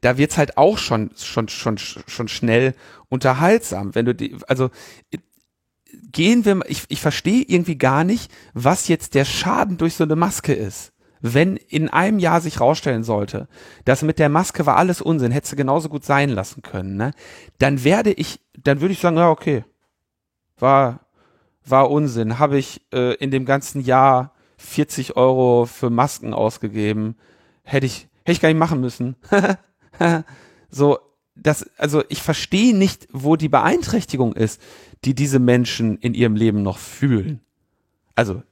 [SPEAKER 2] da wird's halt auch schon, schon, schon, schon schnell unterhaltsam. Wenn du die, also, gehen wir, ich, ich verstehe irgendwie gar nicht, was jetzt der Schaden durch so eine Maske ist. Wenn in einem Jahr sich rausstellen sollte, dass mit der Maske war alles Unsinn, hätte sie genauso gut sein lassen können, ne? Dann werde ich, dann würde ich sagen, ja, okay. War, war Unsinn. Habe ich äh, in dem ganzen Jahr 40 Euro für Masken ausgegeben. Hätte ich, hätte ich gar nicht machen müssen. [LAUGHS] so, das, also ich verstehe nicht, wo die Beeinträchtigung ist, die diese Menschen in ihrem Leben noch fühlen. Also,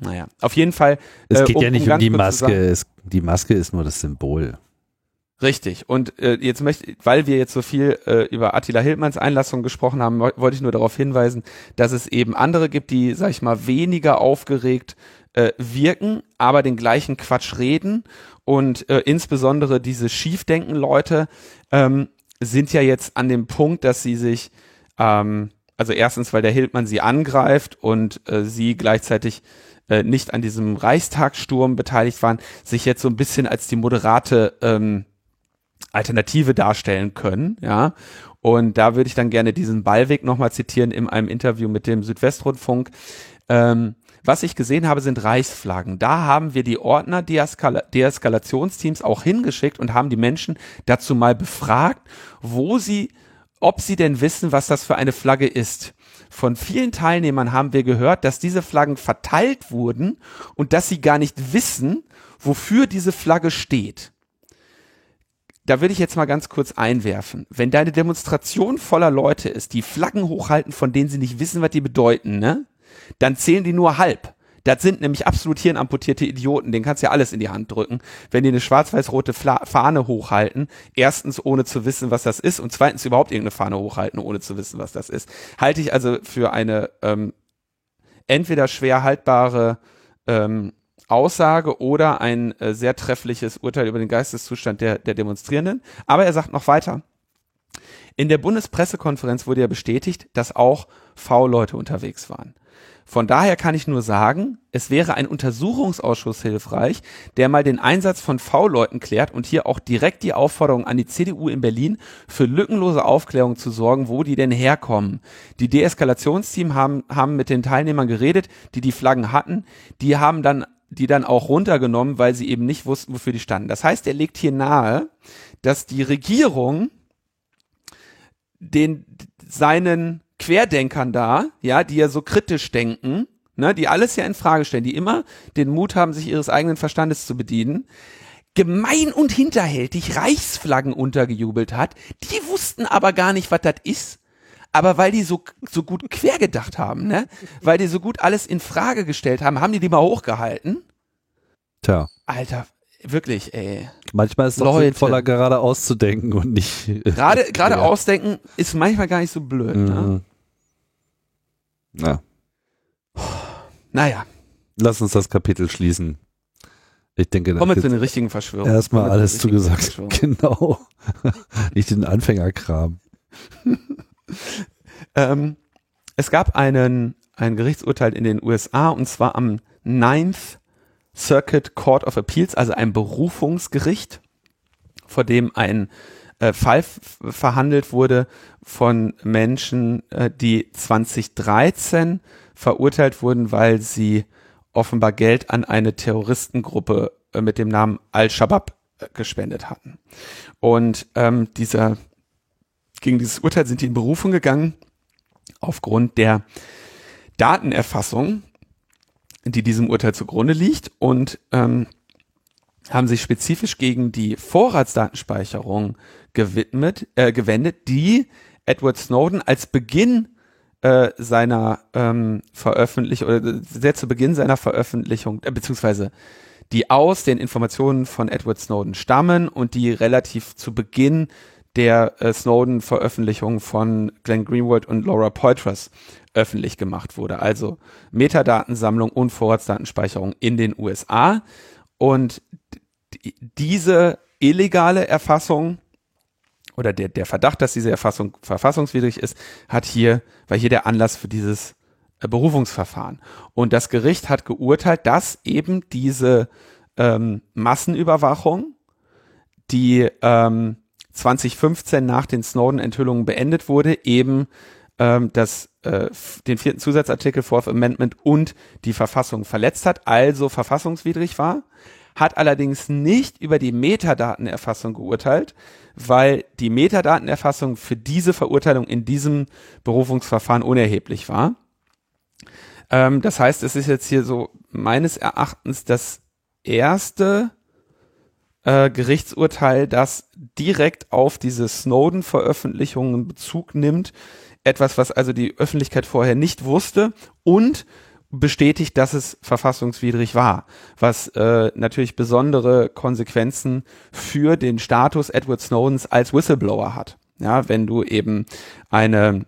[SPEAKER 2] naja, auf jeden Fall.
[SPEAKER 1] Es äh, geht um, ja nicht um, um die Maske, es, die Maske ist nur das Symbol.
[SPEAKER 2] Richtig. Und äh, jetzt möchte, weil wir jetzt so viel äh, über Attila Hildmanns Einlassung gesprochen haben, wollte ich nur darauf hinweisen, dass es eben andere gibt, die, sag ich mal, weniger aufgeregt äh, wirken, aber den gleichen Quatsch reden. Und äh, insbesondere diese Schiefdenken-Leute ähm, sind ja jetzt an dem Punkt, dass sie sich, ähm, also erstens, weil der Hildmann sie angreift und äh, sie gleichzeitig äh, nicht an diesem Reichstagssturm beteiligt waren, sich jetzt so ein bisschen als die moderate ähm, Alternative darstellen können, ja. Und da würde ich dann gerne diesen Ballweg nochmal zitieren in einem Interview mit dem Südwestrundfunk. Ähm, was ich gesehen habe, sind Reichsflaggen. Da haben wir die Ordner Deeskala Deeskalationsteams auch hingeschickt und haben die Menschen dazu mal befragt, wo sie, ob sie denn wissen, was das für eine Flagge ist. Von vielen Teilnehmern haben wir gehört, dass diese Flaggen verteilt wurden und dass sie gar nicht wissen, wofür diese Flagge steht da würde ich jetzt mal ganz kurz einwerfen. Wenn deine Demonstration voller Leute ist, die Flaggen hochhalten, von denen sie nicht wissen, was die bedeuten, ne? Dann zählen die nur halb. Das sind nämlich absolut hirnamputierte Idioten, den kannst du ja alles in die Hand drücken, wenn die eine schwarz-weiß-rote Fahne hochhalten, erstens ohne zu wissen, was das ist und zweitens überhaupt irgendeine Fahne hochhalten, ohne zu wissen, was das ist. Halte ich also für eine ähm, entweder schwer haltbare ähm, Aussage oder ein äh, sehr treffliches Urteil über den Geisteszustand der, der Demonstrierenden. Aber er sagt noch weiter. In der Bundespressekonferenz wurde ja bestätigt, dass auch V-Leute unterwegs waren. Von daher kann ich nur sagen, es wäre ein Untersuchungsausschuss hilfreich, der mal den Einsatz von V-Leuten klärt und hier auch direkt die Aufforderung an die CDU in Berlin für lückenlose Aufklärung zu sorgen, wo die denn herkommen. Die Deeskalationsteam haben, haben mit den Teilnehmern geredet, die die Flaggen hatten. Die haben dann die dann auch runtergenommen, weil sie eben nicht wussten, wofür die standen. Das heißt, er legt hier nahe, dass die Regierung den seinen Querdenkern da, ja, die ja so kritisch denken, ne, die alles ja in Frage stellen, die immer den Mut haben, sich ihres eigenen Verstandes zu bedienen, gemein und hinterhältig Reichsflaggen untergejubelt hat. Die wussten aber gar nicht, was das ist aber weil die so, so gut quergedacht haben, ne? Weil die so gut alles in Frage gestellt haben, haben die die mal hochgehalten.
[SPEAKER 1] Tja.
[SPEAKER 2] Alter, wirklich, ey.
[SPEAKER 1] Manchmal ist es doch sinnvoller, gerade auszudenken und nicht. [LAUGHS]
[SPEAKER 2] Gerade, [LAUGHS] gerade ja. ausdenken ist manchmal gar nicht so blöd, ne? mhm.
[SPEAKER 1] ne? Ja.
[SPEAKER 2] Naja.
[SPEAKER 1] Lass uns das Kapitel schließen. Ich denke,
[SPEAKER 2] Kommen wir zu den richtigen Verschwörungen.
[SPEAKER 1] Erstmal alles zugesagt. [LAUGHS] Genau. nicht den Anfängerkram.
[SPEAKER 2] ähm, es gab einen, ein Gerichtsurteil in den USA und zwar am Ninth Circuit Court of Appeals, also ein Berufungsgericht, vor dem ein äh, Fall verhandelt wurde von Menschen, äh, die 2013 verurteilt wurden, weil sie offenbar Geld an eine Terroristengruppe äh, mit dem Namen Al-Shabaab äh, gespendet hatten. Und ähm, dieser gegen dieses Urteil sind die in Berufung gegangen aufgrund der Datenerfassung, die diesem Urteil zugrunde liegt. Und ähm, haben sich spezifisch gegen die Vorratsdatenspeicherung gewidmet, äh, gewendet, die Edward Snowden als Beginn äh, seiner ähm, Veröffentlichung oder sehr zu Beginn seiner Veröffentlichung, äh, beziehungsweise die aus den Informationen von Edward Snowden stammen und die relativ zu Beginn der äh, Snowden-Veröffentlichung von Glenn Greenwald und Laura Poitras öffentlich gemacht wurde. Also Metadatensammlung und Vorratsdatenspeicherung in den USA. Und diese illegale Erfassung oder der, der Verdacht, dass diese Erfassung verfassungswidrig ist, hat hier, war hier der Anlass für dieses äh, Berufungsverfahren. Und das Gericht hat geurteilt, dass eben diese ähm, Massenüberwachung, die ähm, 2015 nach den Snowden-Enthüllungen beendet wurde, eben ähm, das, äh, den vierten Zusatzartikel Fourth Amendment und die Verfassung verletzt hat, also verfassungswidrig war hat allerdings nicht über die Metadatenerfassung geurteilt, weil die Metadatenerfassung für diese Verurteilung in diesem Berufungsverfahren unerheblich war. Ähm, das heißt, es ist jetzt hier so meines Erachtens das erste äh, Gerichtsurteil, das direkt auf diese Snowden-Veröffentlichungen Bezug nimmt. Etwas, was also die Öffentlichkeit vorher nicht wusste und bestätigt, dass es verfassungswidrig war, was äh, natürlich besondere Konsequenzen für den Status Edward Snowdens als Whistleblower hat. Ja, wenn du eben eine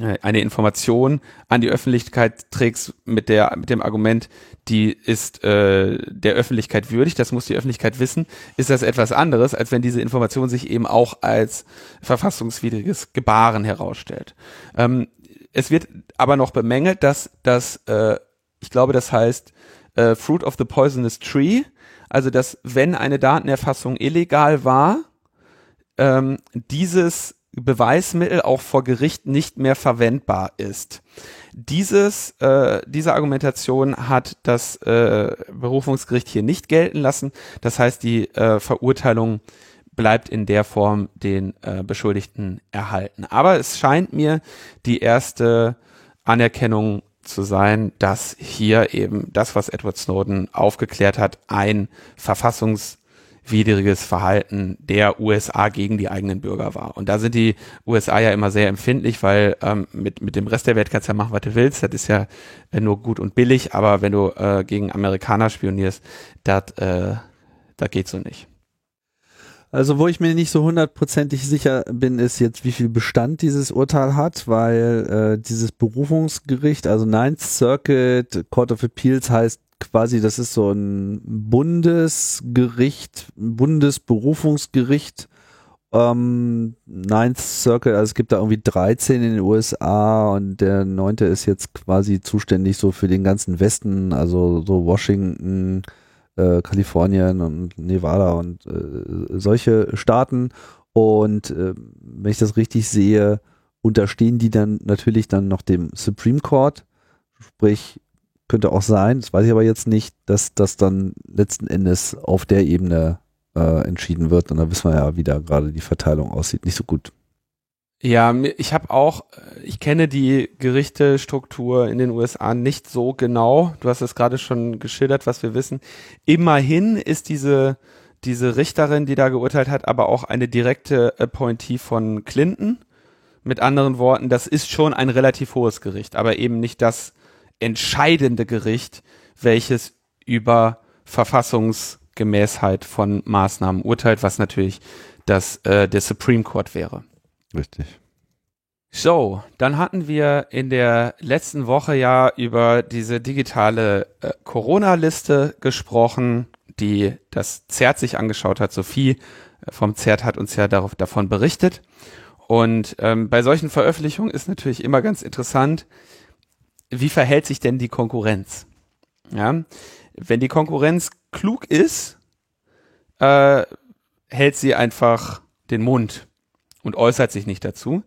[SPEAKER 2] eine Information an die Öffentlichkeit trägst mit der mit dem Argument, die ist äh, der Öffentlichkeit würdig, das muss die Öffentlichkeit wissen, ist das etwas anderes, als wenn diese Information sich eben auch als verfassungswidriges Gebaren herausstellt. Ähm, es wird aber noch bemängelt, dass das, äh, ich glaube, das heißt äh, Fruit of the Poisonous Tree, also dass wenn eine Datenerfassung illegal war, ähm, dieses Beweismittel auch vor Gericht nicht mehr verwendbar ist. Dieses, äh, diese Argumentation hat das äh, Berufungsgericht hier nicht gelten lassen. Das heißt, die äh, Verurteilung bleibt in der Form den äh, Beschuldigten erhalten. Aber es scheint mir die erste Anerkennung zu sein, dass hier eben das, was Edward Snowden aufgeklärt hat, ein verfassungswidriges Verhalten der USA gegen die eigenen Bürger war. Und da sind die USA ja immer sehr empfindlich, weil ähm, mit, mit dem Rest der Welt kannst du ja machen, was du willst. Das ist ja äh, nur gut und billig, aber wenn du äh, gegen Amerikaner spionierst, das äh, geht so nicht.
[SPEAKER 1] Also wo ich mir nicht so hundertprozentig sicher bin, ist jetzt, wie viel Bestand dieses Urteil hat, weil äh, dieses Berufungsgericht, also Ninth Circuit Court of Appeals heißt quasi, das ist so ein Bundesgericht, Bundesberufungsgericht. Ähm, Ninth Circuit, also es gibt da irgendwie 13 in den USA und der neunte ist jetzt quasi zuständig so für den ganzen Westen, also so Washington, äh, Kalifornien und Nevada und äh, solche Staaten. Und äh, wenn ich das richtig sehe, unterstehen die dann natürlich dann noch dem Supreme Court. Sprich, könnte auch sein, das weiß ich aber jetzt nicht, dass das dann letzten Endes auf der Ebene äh, entschieden wird. Und da wissen wir ja, wie da gerade die Verteilung aussieht. Nicht so gut.
[SPEAKER 2] Ja, ich habe auch, äh, ich kenne die Gerichtestruktur in den USA nicht so genau. Du hast es gerade schon geschildert, was wir wissen. Immerhin ist diese, diese Richterin, die da geurteilt hat, aber auch eine direkte Appointee von Clinton. Mit anderen Worten, das ist schon ein relativ hohes Gericht, aber eben nicht das entscheidende Gericht, welches über Verfassungsgemäßheit von Maßnahmen urteilt, was natürlich das äh, der Supreme Court wäre.
[SPEAKER 1] Richtig.
[SPEAKER 2] So, dann hatten wir in der letzten Woche ja über diese digitale äh, Corona-Liste gesprochen, die das ZERT sich angeschaut hat. Sophie äh, vom ZERT hat uns ja darauf, davon berichtet. Und ähm, bei solchen Veröffentlichungen ist natürlich immer ganz interessant, wie verhält sich denn die Konkurrenz? Ja, wenn die Konkurrenz klug ist, äh, hält sie einfach den Mund und äußert sich nicht dazu.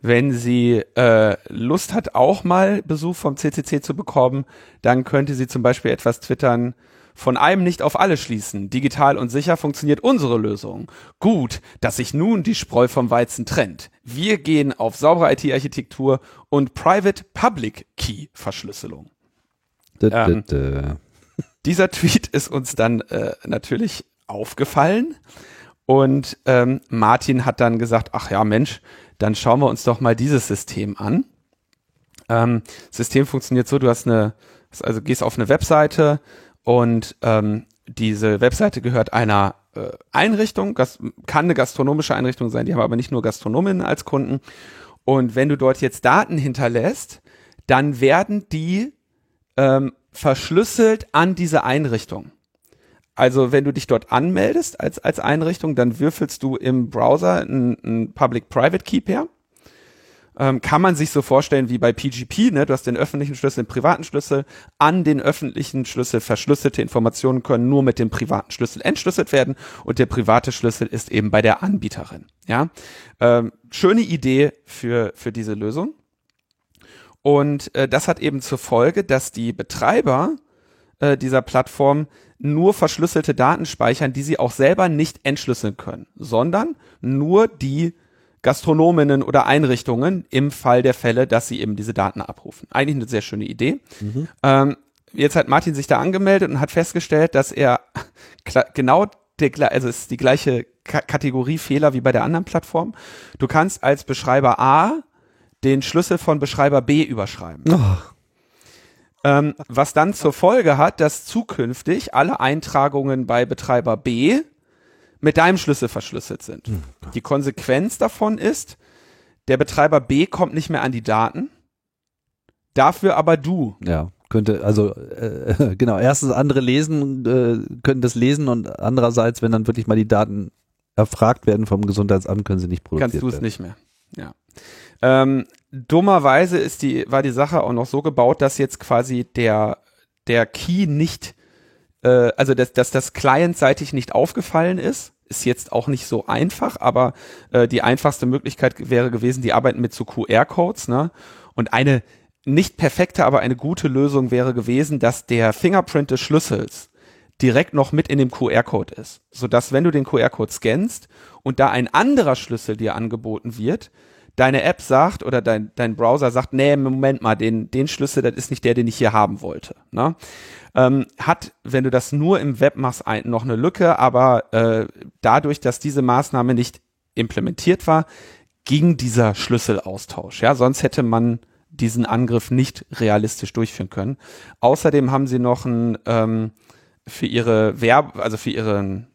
[SPEAKER 2] Wenn sie äh, Lust hat, auch mal Besuch vom CCC zu bekommen, dann könnte sie zum Beispiel etwas twittern, von einem nicht auf alle schließen. Digital und sicher funktioniert unsere Lösung. Gut, dass sich nun die Spreu vom Weizen trennt. Wir gehen auf saubere IT-Architektur und Private-Public-Key-Verschlüsselung. Ähm, dieser Tweet ist uns dann äh, natürlich aufgefallen und ähm, Martin hat dann gesagt, ach ja Mensch, dann schauen wir uns doch mal dieses System an. Ähm, System funktioniert so, du hast eine, also gehst auf eine Webseite und ähm, diese Webseite gehört einer äh, Einrichtung, das kann eine gastronomische Einrichtung sein, die haben aber nicht nur Gastronominnen als Kunden. Und wenn du dort jetzt Daten hinterlässt, dann werden die ähm, verschlüsselt an diese Einrichtung. Also wenn du dich dort anmeldest als, als Einrichtung, dann würfelst du im Browser ein Public-Private Key pair ähm, kann man sich so vorstellen wie bei PGP, ne? Du hast den öffentlichen Schlüssel, den privaten Schlüssel. An den öffentlichen Schlüssel verschlüsselte Informationen können nur mit dem privaten Schlüssel entschlüsselt werden und der private Schlüssel ist eben bei der Anbieterin. Ja, ähm, schöne Idee für für diese Lösung. Und äh, das hat eben zur Folge, dass die Betreiber äh, dieser Plattform nur verschlüsselte Daten speichern, die sie auch selber nicht entschlüsseln können, sondern nur die Gastronominnen oder Einrichtungen im Fall der Fälle, dass sie eben diese Daten abrufen. Eigentlich eine sehr schöne Idee. Mhm. Ähm, jetzt hat Martin sich da angemeldet und hat festgestellt, dass er [LAUGHS] genau der, also es ist die gleiche K Kategorie Fehler wie bei der anderen Plattform. Du kannst als Beschreiber A den Schlüssel von Beschreiber B überschreiben. Oh. Ähm, was dann zur Folge hat, dass zukünftig alle Eintragungen bei Betreiber B mit deinem Schlüssel verschlüsselt sind. Hm. Die Konsequenz davon ist, der Betreiber B kommt nicht mehr an die Daten, dafür aber du.
[SPEAKER 1] Ja, könnte, also äh, [LAUGHS] genau, erstens andere lesen, äh, können das lesen und andererseits, wenn dann wirklich mal die Daten erfragt werden vom Gesundheitsamt, können sie nicht produzieren.
[SPEAKER 2] Kannst du es nicht mehr, ja. Ähm, dummerweise ist die, war die Sache auch noch so gebaut, dass jetzt quasi der, der Key nicht, äh, also dass, dass das clientseitig nicht aufgefallen ist, ist jetzt auch nicht so einfach, aber äh, die einfachste Möglichkeit wäre gewesen, die arbeiten mit so QR-Codes, ne? Und eine nicht perfekte, aber eine gute Lösung wäre gewesen, dass der Fingerprint des Schlüssels direkt noch mit in dem QR-Code ist, sodass wenn du den QR-Code scannst und da ein anderer Schlüssel dir angeboten wird, deine App sagt oder dein, dein Browser sagt, nee, Moment mal, den, den Schlüssel, das ist nicht der, den ich hier haben wollte. Ne? Ähm, hat, wenn du das nur im Web machst, ein, noch eine Lücke, aber äh, dadurch, dass diese Maßnahme nicht implementiert war, ging dieser Schlüsselaustausch. Ja, sonst hätte man diesen Angriff nicht realistisch durchführen können. Außerdem haben sie noch ein ähm, für ihre Werb, also für ihren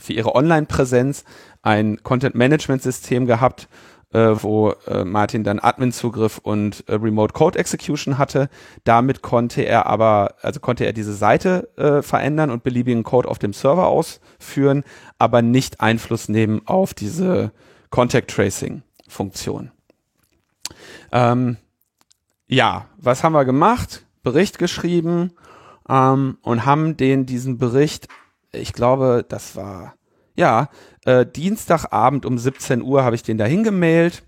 [SPEAKER 2] für ihre Online-Präsenz ein Content-Management-System gehabt, äh, wo äh, Martin dann Admin-Zugriff und äh, Remote Code Execution hatte. Damit konnte er aber, also konnte er diese Seite äh, verändern und beliebigen Code auf dem Server ausführen, aber nicht Einfluss nehmen auf diese Contact Tracing Funktion. Ähm, ja, was haben wir gemacht? Bericht geschrieben ähm, und haben den diesen Bericht, ich glaube, das war ja, äh, Dienstagabend um 17 Uhr habe ich den dahin gemailt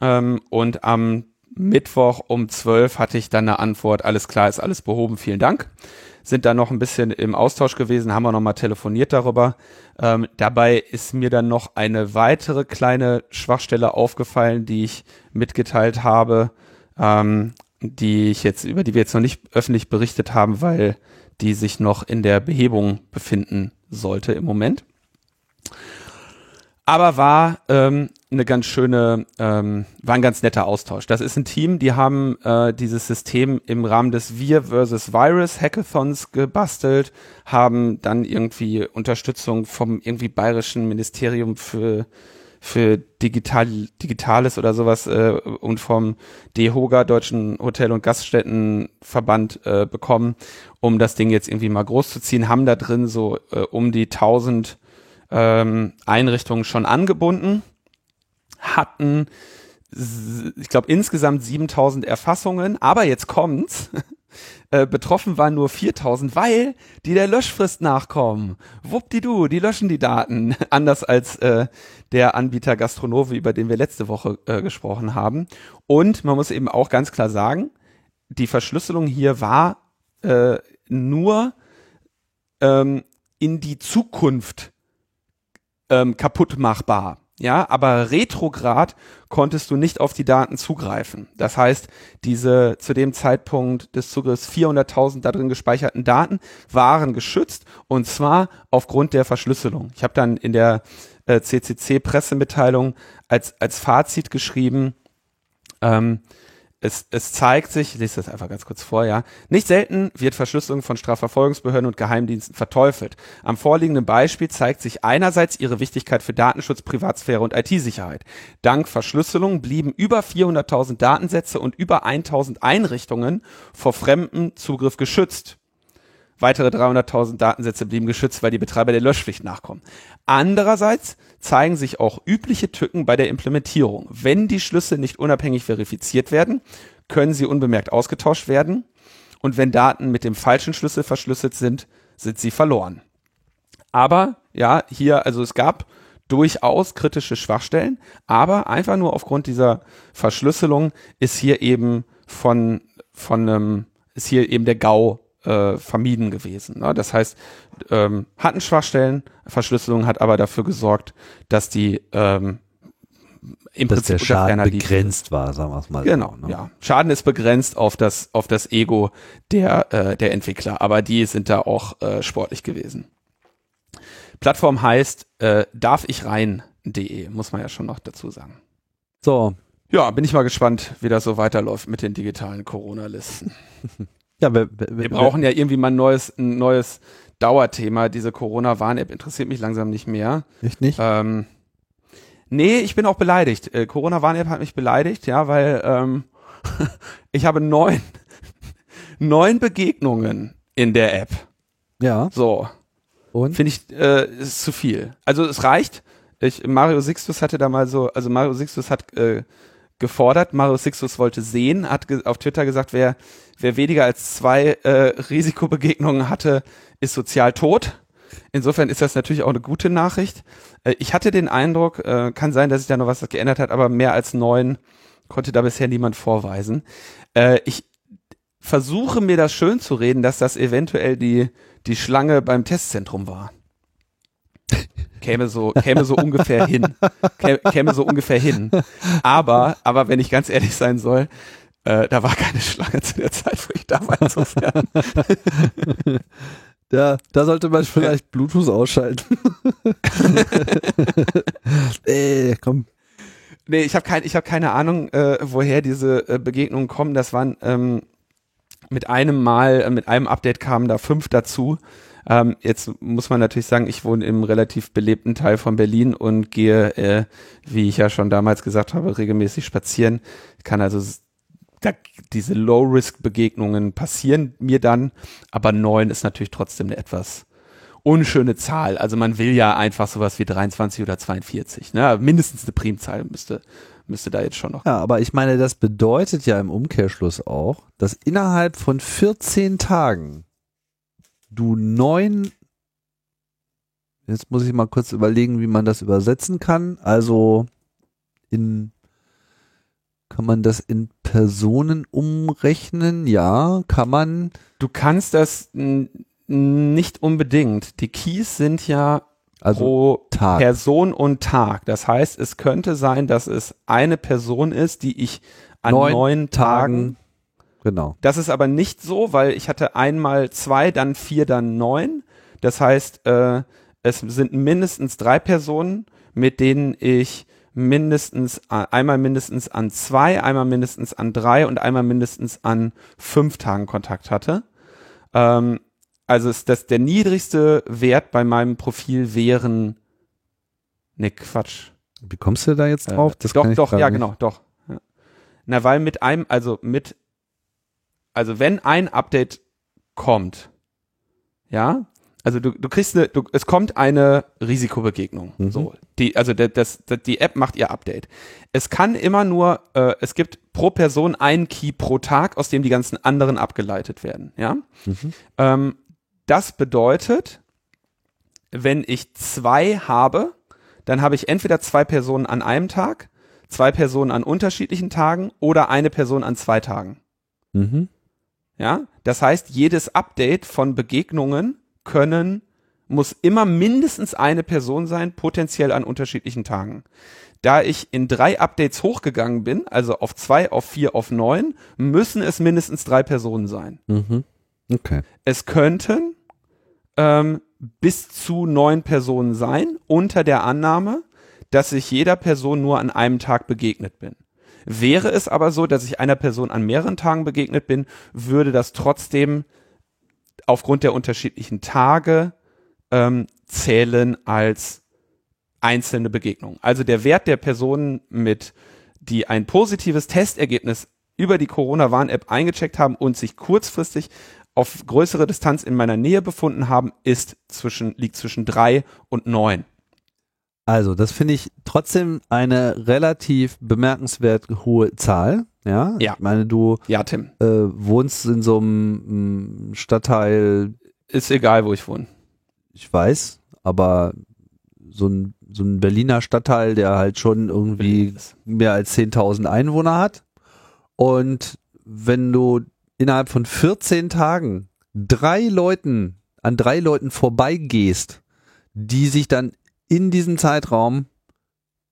[SPEAKER 2] ähm, und am Mittwoch um 12 hatte ich dann eine Antwort, alles klar, ist alles behoben, vielen Dank. Sind da noch ein bisschen im Austausch gewesen, haben wir nochmal telefoniert darüber. Ähm, dabei ist mir dann noch eine weitere kleine Schwachstelle aufgefallen, die ich mitgeteilt habe, ähm, die ich jetzt, über die wir jetzt noch nicht öffentlich berichtet haben, weil die sich noch in der Behebung befinden sollte im Moment aber war ähm, eine ganz schöne, ähm, war ein ganz netter Austausch. Das ist ein Team, die haben äh, dieses System im Rahmen des Wir versus Virus Hackathons gebastelt, haben dann irgendwie Unterstützung vom irgendwie bayerischen Ministerium für für Digital, Digitales oder sowas äh, und vom DEHOGA, Deutschen Hotel- und Gaststättenverband, äh, bekommen, um das Ding jetzt irgendwie mal groß zu ziehen, haben da drin so äh, um die 1000 ähm, Einrichtungen schon angebunden, hatten, ich glaube, insgesamt 7000 Erfassungen, aber jetzt kommt's. [LAUGHS] Äh, betroffen waren nur 4000, weil die der Löschfrist nachkommen. Wuppdidu, die löschen die Daten. [LAUGHS] Anders als äh, der Anbieter Gastronove, über den wir letzte Woche äh, gesprochen haben. Und man muss eben auch ganz klar sagen, die Verschlüsselung hier war äh, nur ähm, in die Zukunft ähm, kaputt machbar. ja, aber retrograd konntest du nicht auf die Daten zugreifen. Das heißt, diese zu dem Zeitpunkt des Zugriffs 400.000 da drin gespeicherten Daten waren geschützt und zwar aufgrund der Verschlüsselung. Ich habe dann in der äh, CCC-Pressemitteilung als, als Fazit geschrieben, ähm, es, es zeigt sich, ich lese das einfach ganz kurz vor, ja, nicht selten wird Verschlüsselung von Strafverfolgungsbehörden und Geheimdiensten verteufelt. Am vorliegenden Beispiel zeigt sich einerseits ihre Wichtigkeit für Datenschutz, Privatsphäre und IT-Sicherheit. Dank Verschlüsselung blieben über 400.000 Datensätze und über 1.000 Einrichtungen vor fremdem Zugriff geschützt. Weitere 300.000 Datensätze blieben geschützt, weil die Betreiber der Löschpflicht nachkommen. Andererseits zeigen sich auch übliche Tücken bei der Implementierung. Wenn die Schlüssel nicht unabhängig verifiziert werden, können sie unbemerkt ausgetauscht werden. Und wenn Daten mit dem falschen Schlüssel verschlüsselt sind, sind sie verloren. Aber ja, hier, also es gab durchaus kritische Schwachstellen, aber einfach nur aufgrund dieser Verschlüsselung ist hier eben von, von einem, ist hier eben der GAU äh, vermieden gewesen. Ne? Das heißt, ähm, hatten Schwachstellen, Verschlüsselung hat aber dafür gesorgt, dass die ähm,
[SPEAKER 1] im dass Prinzip der Schaden begrenzt war, sagen wir es mal.
[SPEAKER 2] Genau, so, ne? ja. Schaden ist begrenzt auf das auf das Ego der äh, der Entwickler, aber die sind da auch äh, sportlich gewesen. Plattform heißt äh, darf ich rein.de, muss man ja schon noch dazu sagen.
[SPEAKER 1] So.
[SPEAKER 2] Ja, bin ich mal gespannt, wie das so weiterläuft mit den digitalen Corona-Listen. [LAUGHS] Ja, wir, wir, wir brauchen ja irgendwie mal ein neues, ein neues Dauerthema. Diese Corona-Warn-App interessiert mich langsam nicht mehr.
[SPEAKER 1] Echt nicht?
[SPEAKER 2] Ähm, nee, ich bin auch beleidigt. Äh, Corona-Warn-App hat mich beleidigt, ja, weil ähm, [LAUGHS] ich habe neun, [LAUGHS] neun Begegnungen in der App.
[SPEAKER 1] Ja.
[SPEAKER 2] So. Und? Finde ich, äh, ist zu viel. Also es reicht. Ich, Mario Sixtus hatte da mal so, also Mario Sixtus hat äh, gefordert. Mario Sixtus wollte sehen, hat auf Twitter gesagt, wer, wer weniger als zwei äh, Risikobegegnungen hatte, ist sozial tot. Insofern ist das natürlich auch eine gute Nachricht. Äh, ich hatte den Eindruck, äh, kann sein, dass sich da noch was geändert hat, aber mehr als neun konnte da bisher niemand vorweisen. Äh, ich versuche mir das schön zu reden, dass das eventuell die, die Schlange beim Testzentrum war käme so, käme so ungefähr hin. Käme, so ungefähr hin. Aber, aber wenn ich ganz ehrlich sein soll, äh, da war keine Schlange zu der Zeit, wo ich da war, insofern.
[SPEAKER 1] Ja, da sollte man vielleicht Bluetooth ausschalten.
[SPEAKER 2] Ey, [LAUGHS] komm. Nee, ich habe kein, ich hab keine Ahnung, äh, woher diese äh, Begegnungen kommen. Das waren ähm, mit einem Mal, äh, mit einem Update kamen da fünf dazu. Ähm, jetzt muss man natürlich sagen, ich wohne im relativ belebten Teil von Berlin und gehe, äh, wie ich ja schon damals gesagt habe, regelmäßig spazieren. Ich kann also da, diese Low-Risk-Begegnungen passieren mir dann, aber neun ist natürlich trotzdem eine etwas unschöne Zahl. Also man will ja einfach sowas wie 23 oder 42. Ne? Mindestens eine Primzahl müsste, müsste da jetzt schon noch.
[SPEAKER 1] Ja, aber ich meine, das bedeutet ja im Umkehrschluss auch, dass innerhalb von 14 Tagen du neun, jetzt muss ich mal kurz überlegen, wie man das übersetzen kann. Also in, kann man das in Personen umrechnen? Ja, kann man.
[SPEAKER 2] Du kannst das nicht unbedingt. Die Keys sind ja also pro Tag. Person und Tag. Das heißt, es könnte sein, dass es eine Person ist, die ich an neun, neun Tagen, Tagen
[SPEAKER 1] Genau.
[SPEAKER 2] Das ist aber nicht so, weil ich hatte einmal zwei, dann vier, dann neun. Das heißt, äh, es sind mindestens drei Personen, mit denen ich mindestens äh, einmal mindestens an zwei, einmal mindestens an drei und einmal mindestens an fünf Tagen Kontakt hatte. Ähm, also ist das der niedrigste Wert bei meinem Profil wären ne Quatsch.
[SPEAKER 1] Wie kommst du da jetzt drauf?
[SPEAKER 2] Äh, doch, doch, ja, nicht. genau, doch. Na, weil mit einem, also mit also wenn ein Update kommt, ja, also du, du kriegst eine, du, es kommt eine Risikobegegnung. Mhm. So, die, also der, das, das, die App macht ihr Update. Es kann immer nur, äh, es gibt pro Person einen Key pro Tag, aus dem die ganzen anderen abgeleitet werden. Ja, mhm. ähm, das bedeutet, wenn ich zwei habe, dann habe ich entweder zwei Personen an einem Tag, zwei Personen an unterschiedlichen Tagen oder eine Person an zwei Tagen. Mhm. Ja, das heißt, jedes Update von Begegnungen können muss immer mindestens eine Person sein, potenziell an unterschiedlichen Tagen. Da ich in drei Updates hochgegangen bin, also auf zwei, auf vier, auf neun, müssen es mindestens drei Personen sein.
[SPEAKER 1] Mhm. Okay.
[SPEAKER 2] Es könnten ähm, bis zu neun Personen sein, unter der Annahme, dass ich jeder Person nur an einem Tag begegnet bin. Wäre es aber so, dass ich einer Person an mehreren Tagen begegnet bin, würde das trotzdem aufgrund der unterschiedlichen Tage ähm, zählen als einzelne Begegnung. Also der Wert der Personen mit, die ein positives Testergebnis über die Corona-Warn-App eingecheckt haben und sich kurzfristig auf größere Distanz in meiner Nähe befunden haben, ist zwischen, liegt zwischen drei und neun.
[SPEAKER 1] Also, das finde ich trotzdem eine relativ bemerkenswert hohe Zahl. Ja,
[SPEAKER 2] Ja.
[SPEAKER 1] ich meine, du
[SPEAKER 2] Ja, Tim.
[SPEAKER 1] äh, wohnst in so einem mm, Stadtteil,
[SPEAKER 2] Ist egal, wo ich wohne.
[SPEAKER 1] ich weiß, aber so ein, so ein Berliner Stadtteil, der halt schon irgendwie mehr als 10.000 Einwohner hat. Und wenn du innerhalb von 14 Tagen drei Leuten, an drei Leuten vorbeigehst, die sich dann in diesem Zeitraum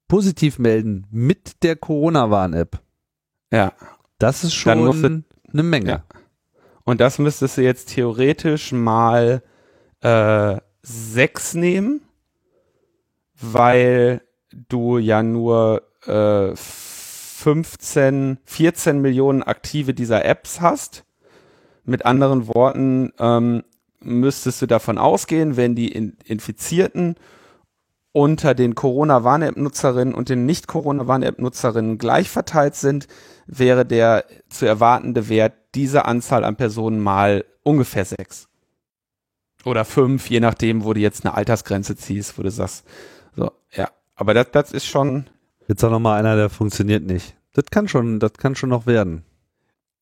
[SPEAKER 1] positiv melden mit der Corona-Warn-App,
[SPEAKER 2] Ja.
[SPEAKER 1] das ist schon eine Menge.
[SPEAKER 2] Ja. Und das müsstest du jetzt theoretisch mal äh, sechs nehmen, weil du ja nur äh, 15, 14 Millionen aktive dieser Apps hast. Mit anderen Worten, ähm, müsstest du davon ausgehen, wenn die in Infizierten unter den Corona-Warn-App-Nutzerinnen und den Nicht-Corona-Warn-App-Nutzerinnen gleich verteilt sind, wäre der zu erwartende Wert dieser Anzahl an Personen mal ungefähr sechs. Oder fünf, je nachdem, wo du jetzt eine Altersgrenze ziehst, wo du sagst, so, ja. Aber das, das ist schon,
[SPEAKER 1] Jetzt sag noch mal einer, der funktioniert nicht. Das kann schon, das kann schon noch werden.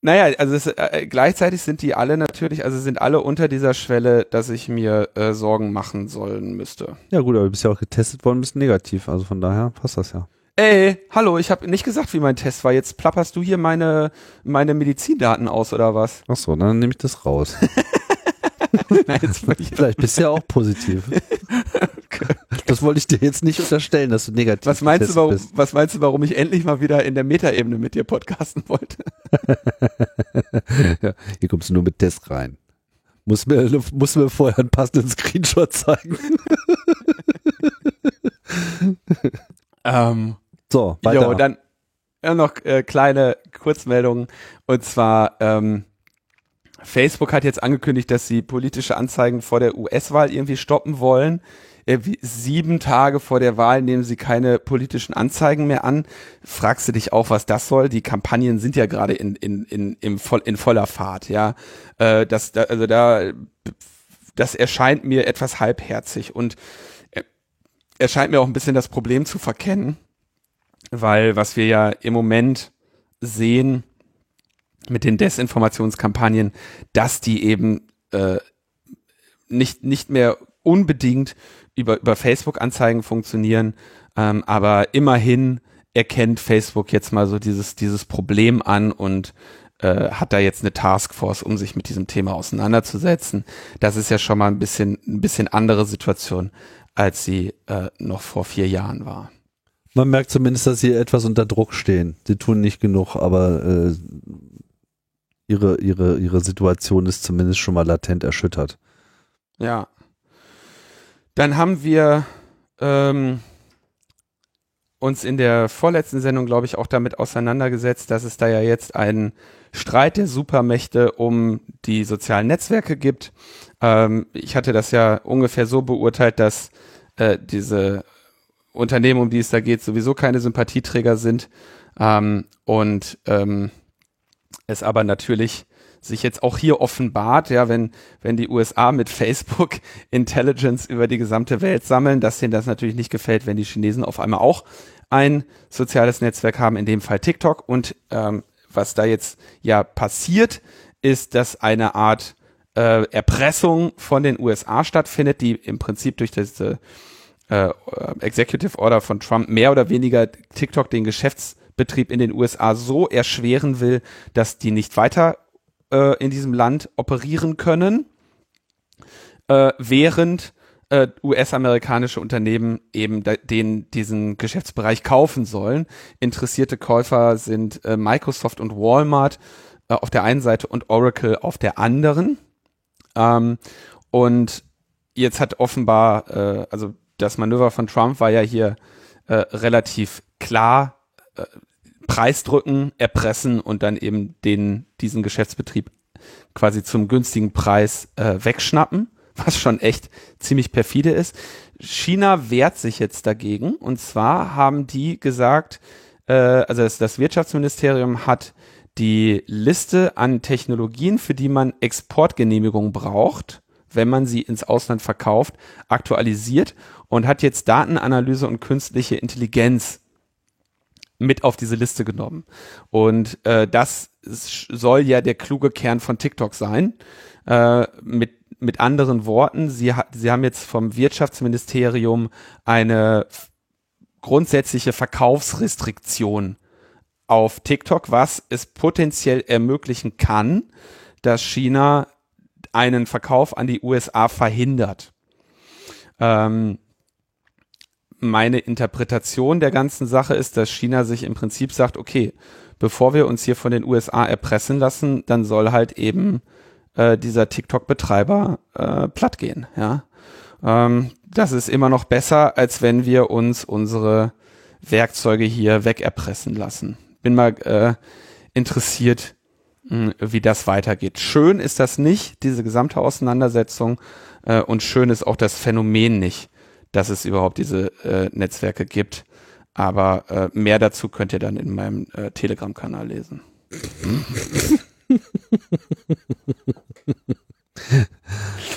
[SPEAKER 2] Naja, also es, äh, gleichzeitig sind die alle natürlich, also sind alle unter dieser Schwelle, dass ich mir äh, Sorgen machen sollen müsste.
[SPEAKER 1] Ja gut, aber du bist ja auch getestet worden, bist negativ, also von daher passt das ja.
[SPEAKER 2] Ey, hallo, ich habe nicht gesagt, wie mein Test war. Jetzt plapperst du hier meine, meine Medizindaten aus, oder was?
[SPEAKER 1] Ach so, dann nehme ich das raus. [LAUGHS]
[SPEAKER 2] Nein, [LAUGHS]
[SPEAKER 1] Vielleicht bist du ja auch positiv. [LAUGHS] [LAUGHS] Das wollte ich dir jetzt nicht unterstellen, dass du negativ
[SPEAKER 2] Was meinst du, warum,
[SPEAKER 1] bist.
[SPEAKER 2] was meinst du, warum ich endlich mal wieder in der Metaebene mit dir podcasten wollte? [LAUGHS]
[SPEAKER 1] ja, hier kommst du nur mit Test rein. Muss mir, muss mir vorher einen passenden Screenshot zeigen. [LAUGHS]
[SPEAKER 2] Ähm,
[SPEAKER 1] So, weiter.
[SPEAKER 2] jo, dann ja, noch äh, kleine Kurzmeldungen. Und zwar, ähm, Facebook hat jetzt angekündigt, dass sie politische Anzeigen vor der US-Wahl irgendwie stoppen wollen. Irgendwie sieben Tage vor der Wahl nehmen sie keine politischen Anzeigen mehr an. Fragst du dich auch, was das soll? Die Kampagnen sind ja gerade in, in, in, im voll, in voller Fahrt, ja. Äh, das, da, also da, das erscheint mir etwas halbherzig und äh, erscheint mir auch ein bisschen das Problem zu verkennen, weil was wir ja im Moment sehen mit den Desinformationskampagnen, dass die eben äh, nicht, nicht mehr unbedingt über, über Facebook-Anzeigen funktionieren, ähm, aber immerhin erkennt Facebook jetzt mal so dieses, dieses Problem an und äh, hat da jetzt eine Taskforce, um sich mit diesem Thema auseinanderzusetzen. Das ist ja schon mal ein bisschen, ein bisschen andere Situation, als sie äh, noch vor vier Jahren war.
[SPEAKER 1] Man merkt zumindest, dass sie etwas unter Druck stehen. Sie tun nicht genug, aber äh, ihre, ihre, ihre Situation ist zumindest schon mal latent erschüttert.
[SPEAKER 2] Ja. Dann haben wir ähm, uns in der vorletzten Sendung, glaube ich, auch damit auseinandergesetzt, dass es da ja jetzt einen Streit der Supermächte um die sozialen Netzwerke gibt. Ähm, ich hatte das ja ungefähr so beurteilt, dass äh, diese Unternehmen, um die es da geht, sowieso keine Sympathieträger sind ähm, und ähm, es aber natürlich sich jetzt auch hier offenbart, ja, wenn, wenn die USA mit Facebook [LAUGHS] Intelligence über die gesamte Welt sammeln, dass denen das natürlich nicht gefällt, wenn die Chinesen auf einmal auch ein soziales Netzwerk haben, in dem Fall TikTok. Und ähm, was da jetzt ja passiert, ist, dass eine Art äh, Erpressung von den USA stattfindet, die im Prinzip durch diese äh, Executive Order von Trump mehr oder weniger TikTok den Geschäftsbetrieb in den USA so erschweren will, dass die nicht weiter äh, in diesem Land operieren können, äh, während äh, US-amerikanische Unternehmen eben den diesen Geschäftsbereich kaufen sollen. Interessierte Käufer sind äh, Microsoft und Walmart äh, auf der einen Seite und Oracle auf der anderen. Ähm, und jetzt hat offenbar, äh, also das Manöver von Trump war ja hier äh, relativ klar. Preis drücken, erpressen und dann eben den, diesen Geschäftsbetrieb quasi zum günstigen Preis äh, wegschnappen, [LAUGHS] was schon echt ziemlich perfide ist. China wehrt sich jetzt dagegen und zwar haben die gesagt, äh, also das, das Wirtschaftsministerium hat die Liste an Technologien, für die man Exportgenehmigung braucht, wenn man sie ins Ausland verkauft, aktualisiert und hat jetzt Datenanalyse und künstliche Intelligenz mit auf diese Liste genommen. Und äh, das soll ja der kluge Kern von TikTok sein. Äh, mit, mit anderen Worten, sie, sie haben jetzt vom Wirtschaftsministerium eine grundsätzliche Verkaufsrestriktion auf TikTok, was es potenziell ermöglichen kann, dass China einen Verkauf an die USA verhindert. Ähm, meine Interpretation der ganzen Sache ist, dass China sich im Prinzip sagt, okay, bevor wir uns hier von den USA erpressen lassen, dann soll halt eben äh, dieser TikTok-Betreiber äh, platt gehen. Ja, ähm, das ist immer noch besser, als wenn wir uns unsere Werkzeuge hier wegerpressen lassen. Bin mal äh, interessiert, mh, wie das weitergeht. Schön ist das nicht, diese gesamte Auseinandersetzung, äh, und schön ist auch das Phänomen nicht dass es überhaupt diese äh, Netzwerke gibt. Aber äh, mehr dazu könnt ihr dann in meinem äh, Telegram-Kanal lesen.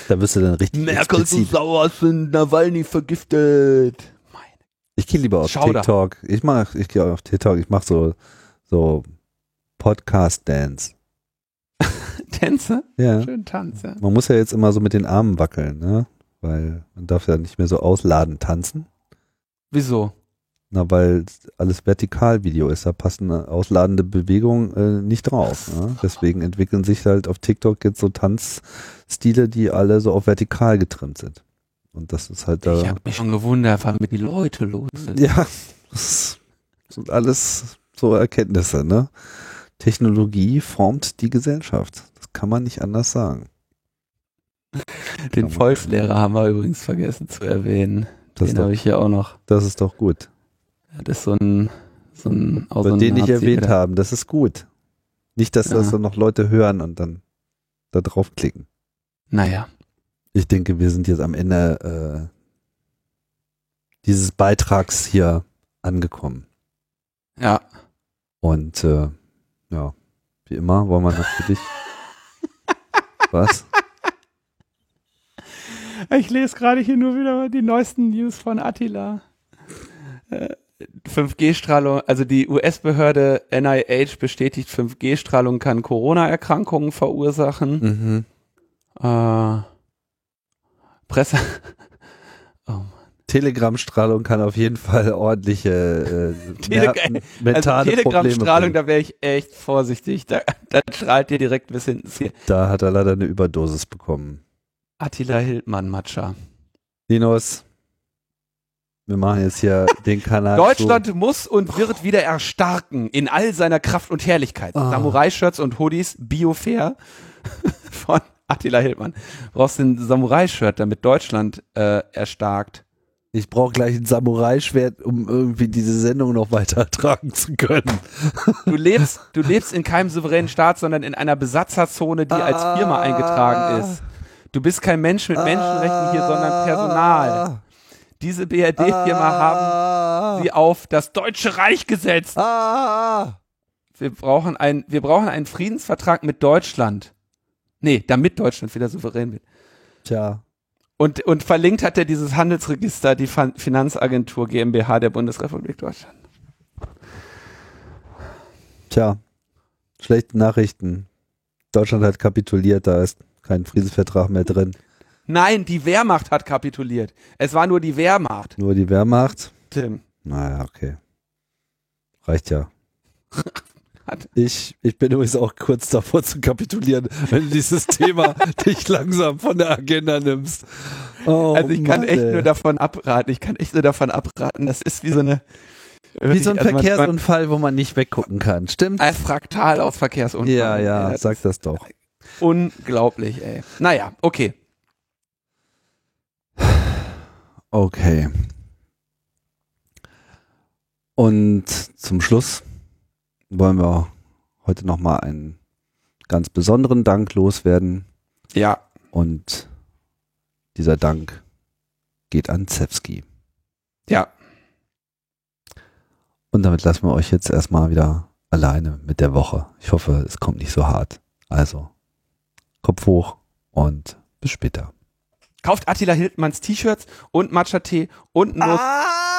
[SPEAKER 1] da wirst du dann richtig.
[SPEAKER 2] Merkel so sauer sind Nawalny vergiftet.
[SPEAKER 1] Meine. Ich gehe lieber auf Schauder. TikTok. Ich mach, ich gehe auf TikTok. Ich mache so so Podcast Dance. [LAUGHS]
[SPEAKER 2] Tänze?
[SPEAKER 1] Ja.
[SPEAKER 2] Schön Tanz, ja.
[SPEAKER 1] Man muss ja jetzt immer so mit den Armen wackeln, ne? Weil man darf ja nicht mehr so ausladend tanzen.
[SPEAKER 2] Wieso?
[SPEAKER 1] Na, weil alles Vertikalvideo ist, da passen ausladende Bewegungen äh, nicht drauf. Ne? Deswegen entwickeln sich halt auf TikTok jetzt so Tanzstile, die alle so auf vertikal getrimmt sind. Und das ist halt da.
[SPEAKER 2] Ich habe mich schon gewundert, wann mit die Leute los sind.
[SPEAKER 1] Ja, das sind alles so Erkenntnisse, ne? Technologie formt die Gesellschaft. Das kann man nicht anders sagen. [LAUGHS]
[SPEAKER 2] Den Volkslehrer haben wir übrigens vergessen zu erwähnen. Das den habe ich hier auch noch.
[SPEAKER 1] Das ist doch gut.
[SPEAKER 2] das ist so ein, so ein
[SPEAKER 1] auch so den nicht erwähnt haben, das ist gut. Nicht, dass ja. das dann noch Leute hören und dann da draufklicken.
[SPEAKER 2] Naja.
[SPEAKER 1] Ich denke, wir sind jetzt am Ende äh, dieses Beitrags hier angekommen.
[SPEAKER 2] Ja.
[SPEAKER 1] Und äh, ja, wie immer wollen wir natürlich. [LAUGHS] Was?
[SPEAKER 2] Ich lese gerade hier nur wieder die neuesten News von Attila. 5G-Strahlung, äh, also die US-Behörde NIH bestätigt, 5G-Strahlung kann Corona-Erkrankungen verursachen. Mhm. Äh, Presse. [LAUGHS]
[SPEAKER 1] Oh Telegram-Strahlung kann auf jeden Fall ordentliche äh, [LAUGHS] Tele
[SPEAKER 2] mentale also Telegram-Strahlung, da wäre ich echt vorsichtig. Da, da strahlt dir direkt bis hinten.
[SPEAKER 1] Da hat er leider eine Überdosis bekommen.
[SPEAKER 2] Attila Hildmann, Matscha.
[SPEAKER 1] Linus, wir machen jetzt hier den Kanal. [LAUGHS]
[SPEAKER 2] Deutschland zu. muss und wird wieder erstarken in all seiner Kraft und Herrlichkeit. Oh. Samurai-Shirts und Hoodies, Biofair [LAUGHS] von Attila Hildmann. Du brauchst ein Samurai-Shirt, damit Deutschland äh, erstarkt.
[SPEAKER 1] Ich brauche gleich ein Samurai-Schwert, um irgendwie diese Sendung noch weiter [LAUGHS] tragen zu können.
[SPEAKER 2] Du lebst, du lebst in keinem souveränen Staat, sondern in einer Besatzerzone, die ah. als Firma eingetragen ist. Du bist kein Mensch mit Menschenrechten hier, sondern Personal. Diese BRD-Firma haben sie auf das Deutsche Reich gesetzt. Wir brauchen, ein, wir brauchen einen Friedensvertrag mit Deutschland. Nee, damit Deutschland wieder souverän wird.
[SPEAKER 1] Tja.
[SPEAKER 2] Und, und verlinkt hat er dieses Handelsregister, die Finanzagentur GmbH der Bundesrepublik Deutschland.
[SPEAKER 1] Tja, schlechte Nachrichten. Deutschland hat kapituliert, da ist kein Friedensvertrag mehr drin.
[SPEAKER 2] Nein, die Wehrmacht hat kapituliert. Es war nur die Wehrmacht.
[SPEAKER 1] Nur die Wehrmacht?
[SPEAKER 2] Tim.
[SPEAKER 1] Naja, okay. Reicht ja. [LAUGHS] Ich, ich bin übrigens auch kurz davor zu kapitulieren, wenn du dieses Thema [LAUGHS] dich langsam von der Agenda nimmst.
[SPEAKER 3] Oh, also ich kann Mann, echt ey. nur davon abraten. Ich kann echt nur davon abraten. Das ist wie so eine
[SPEAKER 1] wie so ein also Verkehrsunfall, wo man nicht weggucken kann. Stimmt?
[SPEAKER 3] Ein Fraktal aus Verkehrsunfall.
[SPEAKER 1] Ja, ja, ja sag das doch.
[SPEAKER 3] Unglaublich, ey. Naja, okay.
[SPEAKER 1] Okay. Und zum Schluss wollen wir heute nochmal einen ganz besonderen Dank loswerden.
[SPEAKER 3] Ja.
[SPEAKER 1] Und dieser Dank geht an Zewski.
[SPEAKER 3] Ja.
[SPEAKER 1] Und damit lassen wir euch jetzt erstmal wieder alleine mit der Woche. Ich hoffe, es kommt nicht so hart. Also, Kopf hoch und bis später.
[SPEAKER 3] Kauft Attila Hildmanns T-Shirts und Matcha-Tee und Nuss. Ah!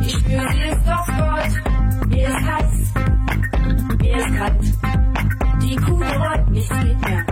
[SPEAKER 3] Ich spüre, mir ist das Gold, mir ist heiß, mir ist kalt. Die Kuh rollt, nicht mit mir.